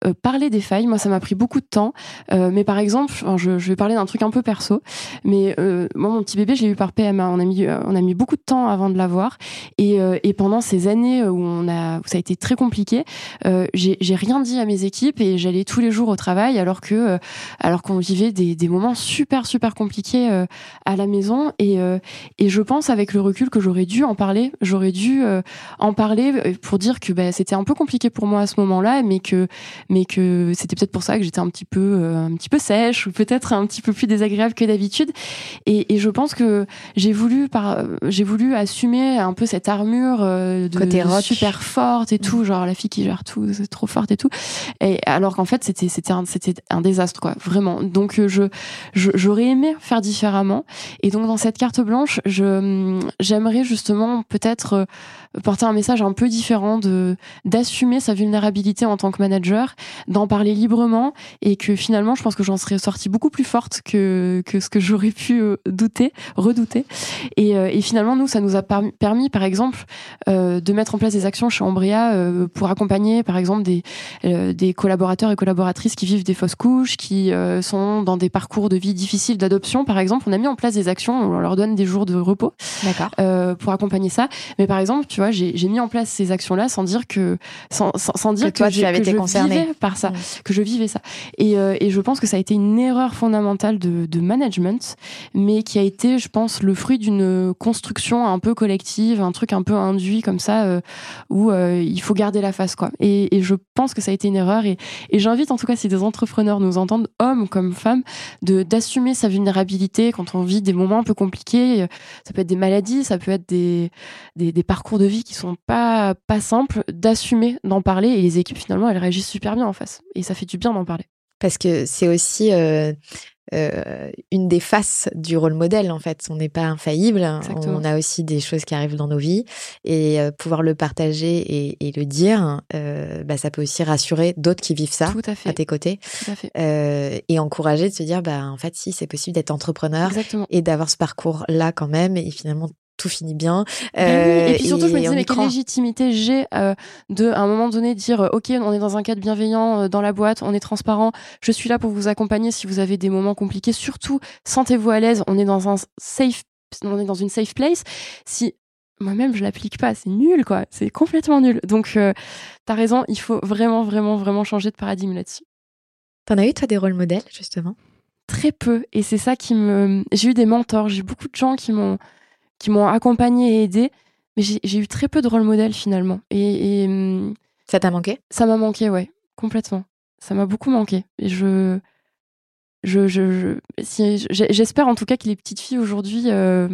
B: euh, parler des failles. Moi, ça m'a pris beaucoup de temps. Euh, mais par exemple, je, je, vais parler d'un truc un peu perso. Mais euh, moi, mon petit bébé, je l'ai eu par PMA. On a mis, on a mis beaucoup de temps avant de l'avoir. Et, et pendant ces années où on a, où ça a été très compliqué, j'ai rien dit à mes équipes et j'allais tous les jours au travail, alors que, alors qu'on vivait des, des moments super super compliqués à la maison. Et, et je pense avec le recul que j'aurais dû en parler. J'aurais dû en parler pour dire que bah, c'était un peu compliqué pour moi à ce moment-là, mais que mais que c'était peut-être pour ça que j'étais un petit peu euh, un petit peu sèche ou peut-être un petit peu plus désagréable que d'habitude. Et, et, je pense que j'ai voulu par j'ai voulu assumer un peu cette armure euh, de
A: Côté
B: super forte et tout genre la fille qui gère tout c'est trop forte et tout. Et alors qu'en fait c'était c'était un c'était un désastre quoi vraiment. Donc euh, je j'aurais aimé faire différemment. Et donc dans cette carte blanche je j'aimerais justement peut-être porter un message un peu différent de d'assumer sa vulnérabilité en tant que manager, d'en parler librement et que finalement je pense que j'en serais sortie beaucoup plus forte que que ce que j'aurais pu euh, douter, redouter. Et, euh, et finalement nous ça nous a permis, par exemple euh, de mettre en place des actions chez Ombria euh, pour accompagner par exemple des des collaborateurs et collaboratrices qui vivent des fausses couches, qui sont dans des parcours de vie difficiles d'adoption par exemple, on a mis en place des actions, on leur donne des jours de repos. pour accompagner ça. Mais par exemple, tu vois, j'ai mis en place ces actions-là sans dire que, sans, sans, dire
A: que, toi,
B: tu
A: avais été concernée.
B: par ça, que je vivais ça. Et, euh, et, je pense que ça a été une erreur fondamentale de, de, management, mais qui a été, je pense, le fruit d'une construction un peu collective, un truc un peu induit comme ça, euh, où euh, il faut garder la face, quoi. Et, et, je pense que ça a été une erreur. Et, et j'invite, en tout cas, si des entrepreneurs nous entendent, hommes comme femmes, de d'assumer sa vulnérabilité quand on vit des moments un peu compliqués. Ça peut être des maladies, ça peut être des, des, des parcours de vie qui sont pas, pas simples, d'assumer, d'en parler. Et les équipes, finalement, elles réagissent super bien en face. Et ça fait du bien d'en parler.
A: Parce que c'est aussi euh, euh, une des faces du rôle modèle, en fait. On n'est pas infaillible.
B: Exactement.
A: On a aussi des choses qui arrivent dans nos vies. Et euh, pouvoir le partager et, et le dire, bah, ça peut aussi rassurer d'autres qui vivent ça
B: Tout à, fait.
A: à tes côtés.
B: Tout à fait.
A: Et encourager de se dire, bah, en fait, si, c'est possible d'être entrepreneur
B: Exactement.
A: et d'avoir ce parcours-là quand même. Et finalement, tout finit bien.
B: Ben oui. Et puis surtout, je me disais, mais quelle légitimité j'ai euh, de, à un moment donné, dire, euh, OK, on est dans un cadre bienveillant euh, dans la boîte, on est transparent, je suis là pour vous accompagner si vous avez des moments compliqués. Surtout, sentez-vous à l'aise, on est dans un safe, on est dans une safe place. Si moi-même je l'applique pas, c'est nul quoi, c'est complètement nul. Donc euh, t'as raison, il faut vraiment vraiment vraiment changer de paradigme là-dessus.
A: T'en as eu toi des rôles modèles justement?
B: Très peu et c'est ça qui me j'ai eu des mentors, j'ai beaucoup de gens qui m'ont qui m'ont accompagné et aidé, mais j'ai eu très peu de rôle modèles finalement et, et hum,
A: Ça t'a manqué?
B: ça m'a manqué ouais, complètement. Ça m'a beaucoup manqué et je je, je, je- si, j'ai- j'espère en tout cas que les petites filles aujourd'hui, euh,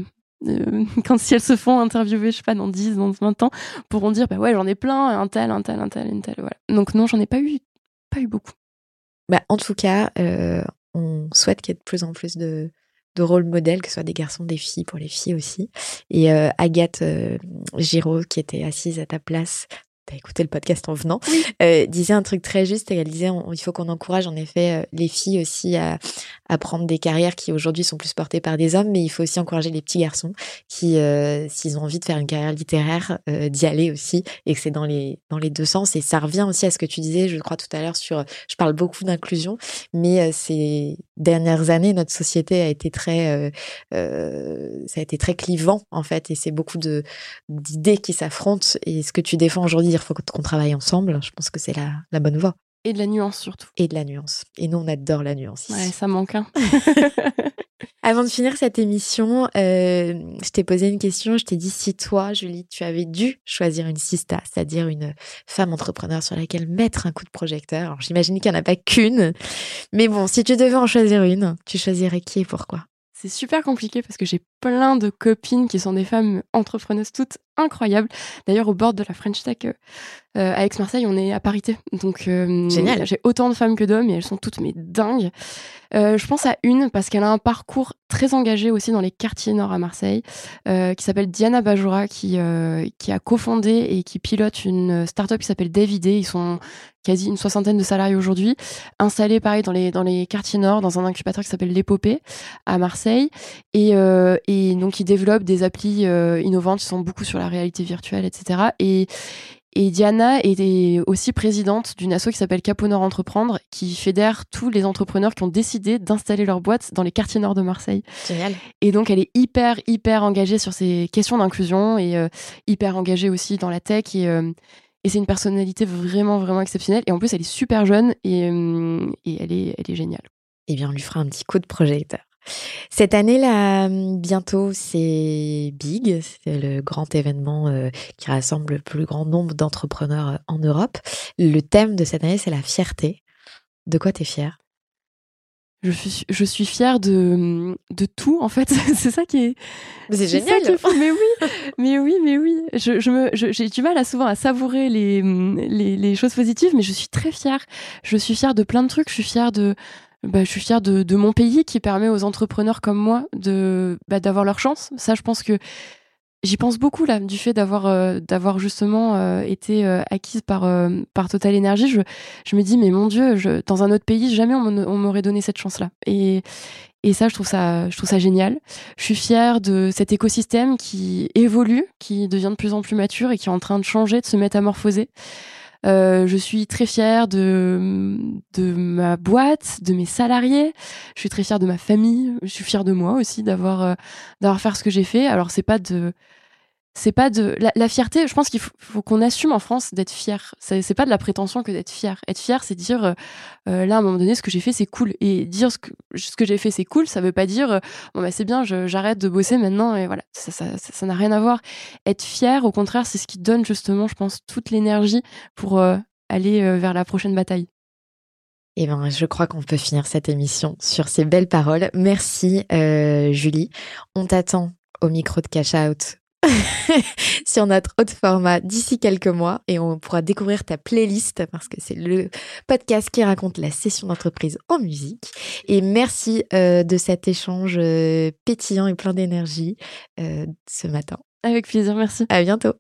B: euh, quand si elles se font interviewer, je sais pas, dans 10, dans 20 ans, pourront dire bah ouais, j'en ai plein, un tel, un tel, un tel, une telle, voilà. Donc non, j'en ai pas eu, pas eu beaucoup.
A: Bah, en tout cas, euh, on souhaite qu'il y ait de plus en plus de, de rôles modèles, que ce soit des garçons, des filles, pour les filles aussi. Et euh, Agathe euh, Giraud, qui était assise à ta place, t'as écouté le podcast en venant, euh, disait un truc très juste. Et elle disait on- il faut qu'on encourage en effet euh, les filles aussi à, à prendre des carrières qui aujourd'hui sont plus portées par des hommes, mais il faut aussi encourager les petits garçons qui, euh, s'ils ont envie de faire une carrière littéraire, euh, d'y aller aussi, et que c'est dans les dans les deux sens. Et ça revient aussi à ce que tu disais, je crois tout à l'heure sur, je parle beaucoup d'inclusion, mais euh, ces dernières années, notre société a été très, euh, euh, ça a été très clivant en fait, et c'est beaucoup de d'idées qui s'affrontent. Et ce que tu défends aujourd'hui, il faut qu'on travaille ensemble. Je pense que c'est la, la bonne voie
B: Et de la nuance surtout.
A: et de la nuance. Et nous, on adore la nuance. ici.
B: Ouais, ça manque. Hein.
A: Avant de finir cette émission, euh, je t'ai posé une question. Je t'ai dit si toi, Julie, tu avais dû choisir une sista, c'est-à-dire une femme entrepreneur sur laquelle mettre un coup de projecteur. Alors, j'imagine qu'il n'y en a pas qu'une. Mais bon, si tu devais en choisir une, tu choisirais qui et pourquoi?
B: C'est super compliqué parce que j'ai plein de copines qui sont des femmes entrepreneuses toutes incroyables. D'ailleurs, au bord de la French Tech euh, euh, à Aix-Marseille, on est à parité. Donc, euh,
A: Génial.
B: J'ai autant de femmes que d'hommes et elles sont toutes mais dingues. Euh, je pense à une parce qu'elle a un parcours très engagé aussi dans les quartiers nord à Marseille, qui s'appelle Diana Bajoura, qui, qui a cofondé et qui pilote une start-up qui s'appelle Davidé. Ils sont quasi une soixantaine de salariés aujourd'hui, installés pareil dans les, dans les quartiers nord, dans un incubateur qui s'appelle l'Épopée à Marseille. Et, et donc, ils développent des applis innovantes qui sont beaucoup sur la réalité virtuelle, etc. Et, et Diana est aussi présidente d'une asso qui s'appelle Capo Nord Entreprendre, qui fédère tous les entrepreneurs qui ont décidé d'installer leur boîte dans les quartiers nord de Marseille.
A: Génial.
B: Et donc, elle est hyper, hyper engagée sur ces questions d'inclusion et euh, hyper engagée aussi dans la tech. Et, euh, et c'est une personnalité vraiment, vraiment exceptionnelle. Et en plus, elle est super jeune et, euh, et elle, est, elle est géniale.
A: Eh bien, on lui fera un petit coup de projecteur. Cette année là, bientôt, c'est Big, c'est le grand événement euh, qui rassemble le plus grand nombre d'entrepreneurs euh, en Europe. Le thème de cette année, c'est la fierté. De quoi t'es fière?
B: Je suis, je suis fière de, de tout, en fait. c'est ça qui est.
A: C'est
B: ça qui est fou. Mais oui, mais oui, mais oui. Je, je me, je- j'ai du mal à souvent à savourer les, les, les choses positives, mais je suis très fière. Je suis fière de plein de trucs. Je suis fière de, bah, je suis fière de, mon pays qui permet aux entrepreneurs comme moi bah, d'avoir leur chance. Ça, je pense que j'y pense beaucoup là, du fait d'avoir, euh, justement euh, été euh, acquise par, Total Energy. Je, me dis, mais mon Dieu, dans un autre pays, jamais on m'aurait donné cette chance-là. Et, et ça, je trouve ça, je trouve ça génial. Je suis fière de cet écosystème qui évolue, qui devient de plus en plus mature et qui est en train de changer, de se métamorphoser. Euh, je suis très fière de, ma boîte, de mes salariés. Je suis très fière de ma famille. Je suis fière de moi aussi d'avoir, euh, d'avoir fait ce que j'ai fait. Alors c'est pas de, c'est pas de la, fierté. Je pense qu'il faut, qu'on assume en France d'être fier. C'est pas de la prétention que d'être fier. Être fier, c'est dire euh, euh, là à un moment donné ce que j'ai fait c'est cool et dire ce que j'ai fait c'est cool. Ça veut pas dire euh, bon bah c'est bien, j'arrête de bosser maintenant et voilà. Ça n'a rien à voir. Être fier, au contraire, c'est ce qui donne justement, je pense, toute l'énergie pour aller vers la prochaine bataille.
A: Eh ben, je crois qu'on peut finir cette émission sur ces belles paroles. Merci, Julie. On t'attend au micro de Cash Out sur notre autre format d'ici quelques mois et on pourra découvrir ta playlist parce que c'est le podcast qui raconte la session d'entreprise en musique. Et merci euh, de cet échange euh, pétillant et plein d'énergie euh, ce matin.
B: Avec plaisir, merci.
A: À bientôt.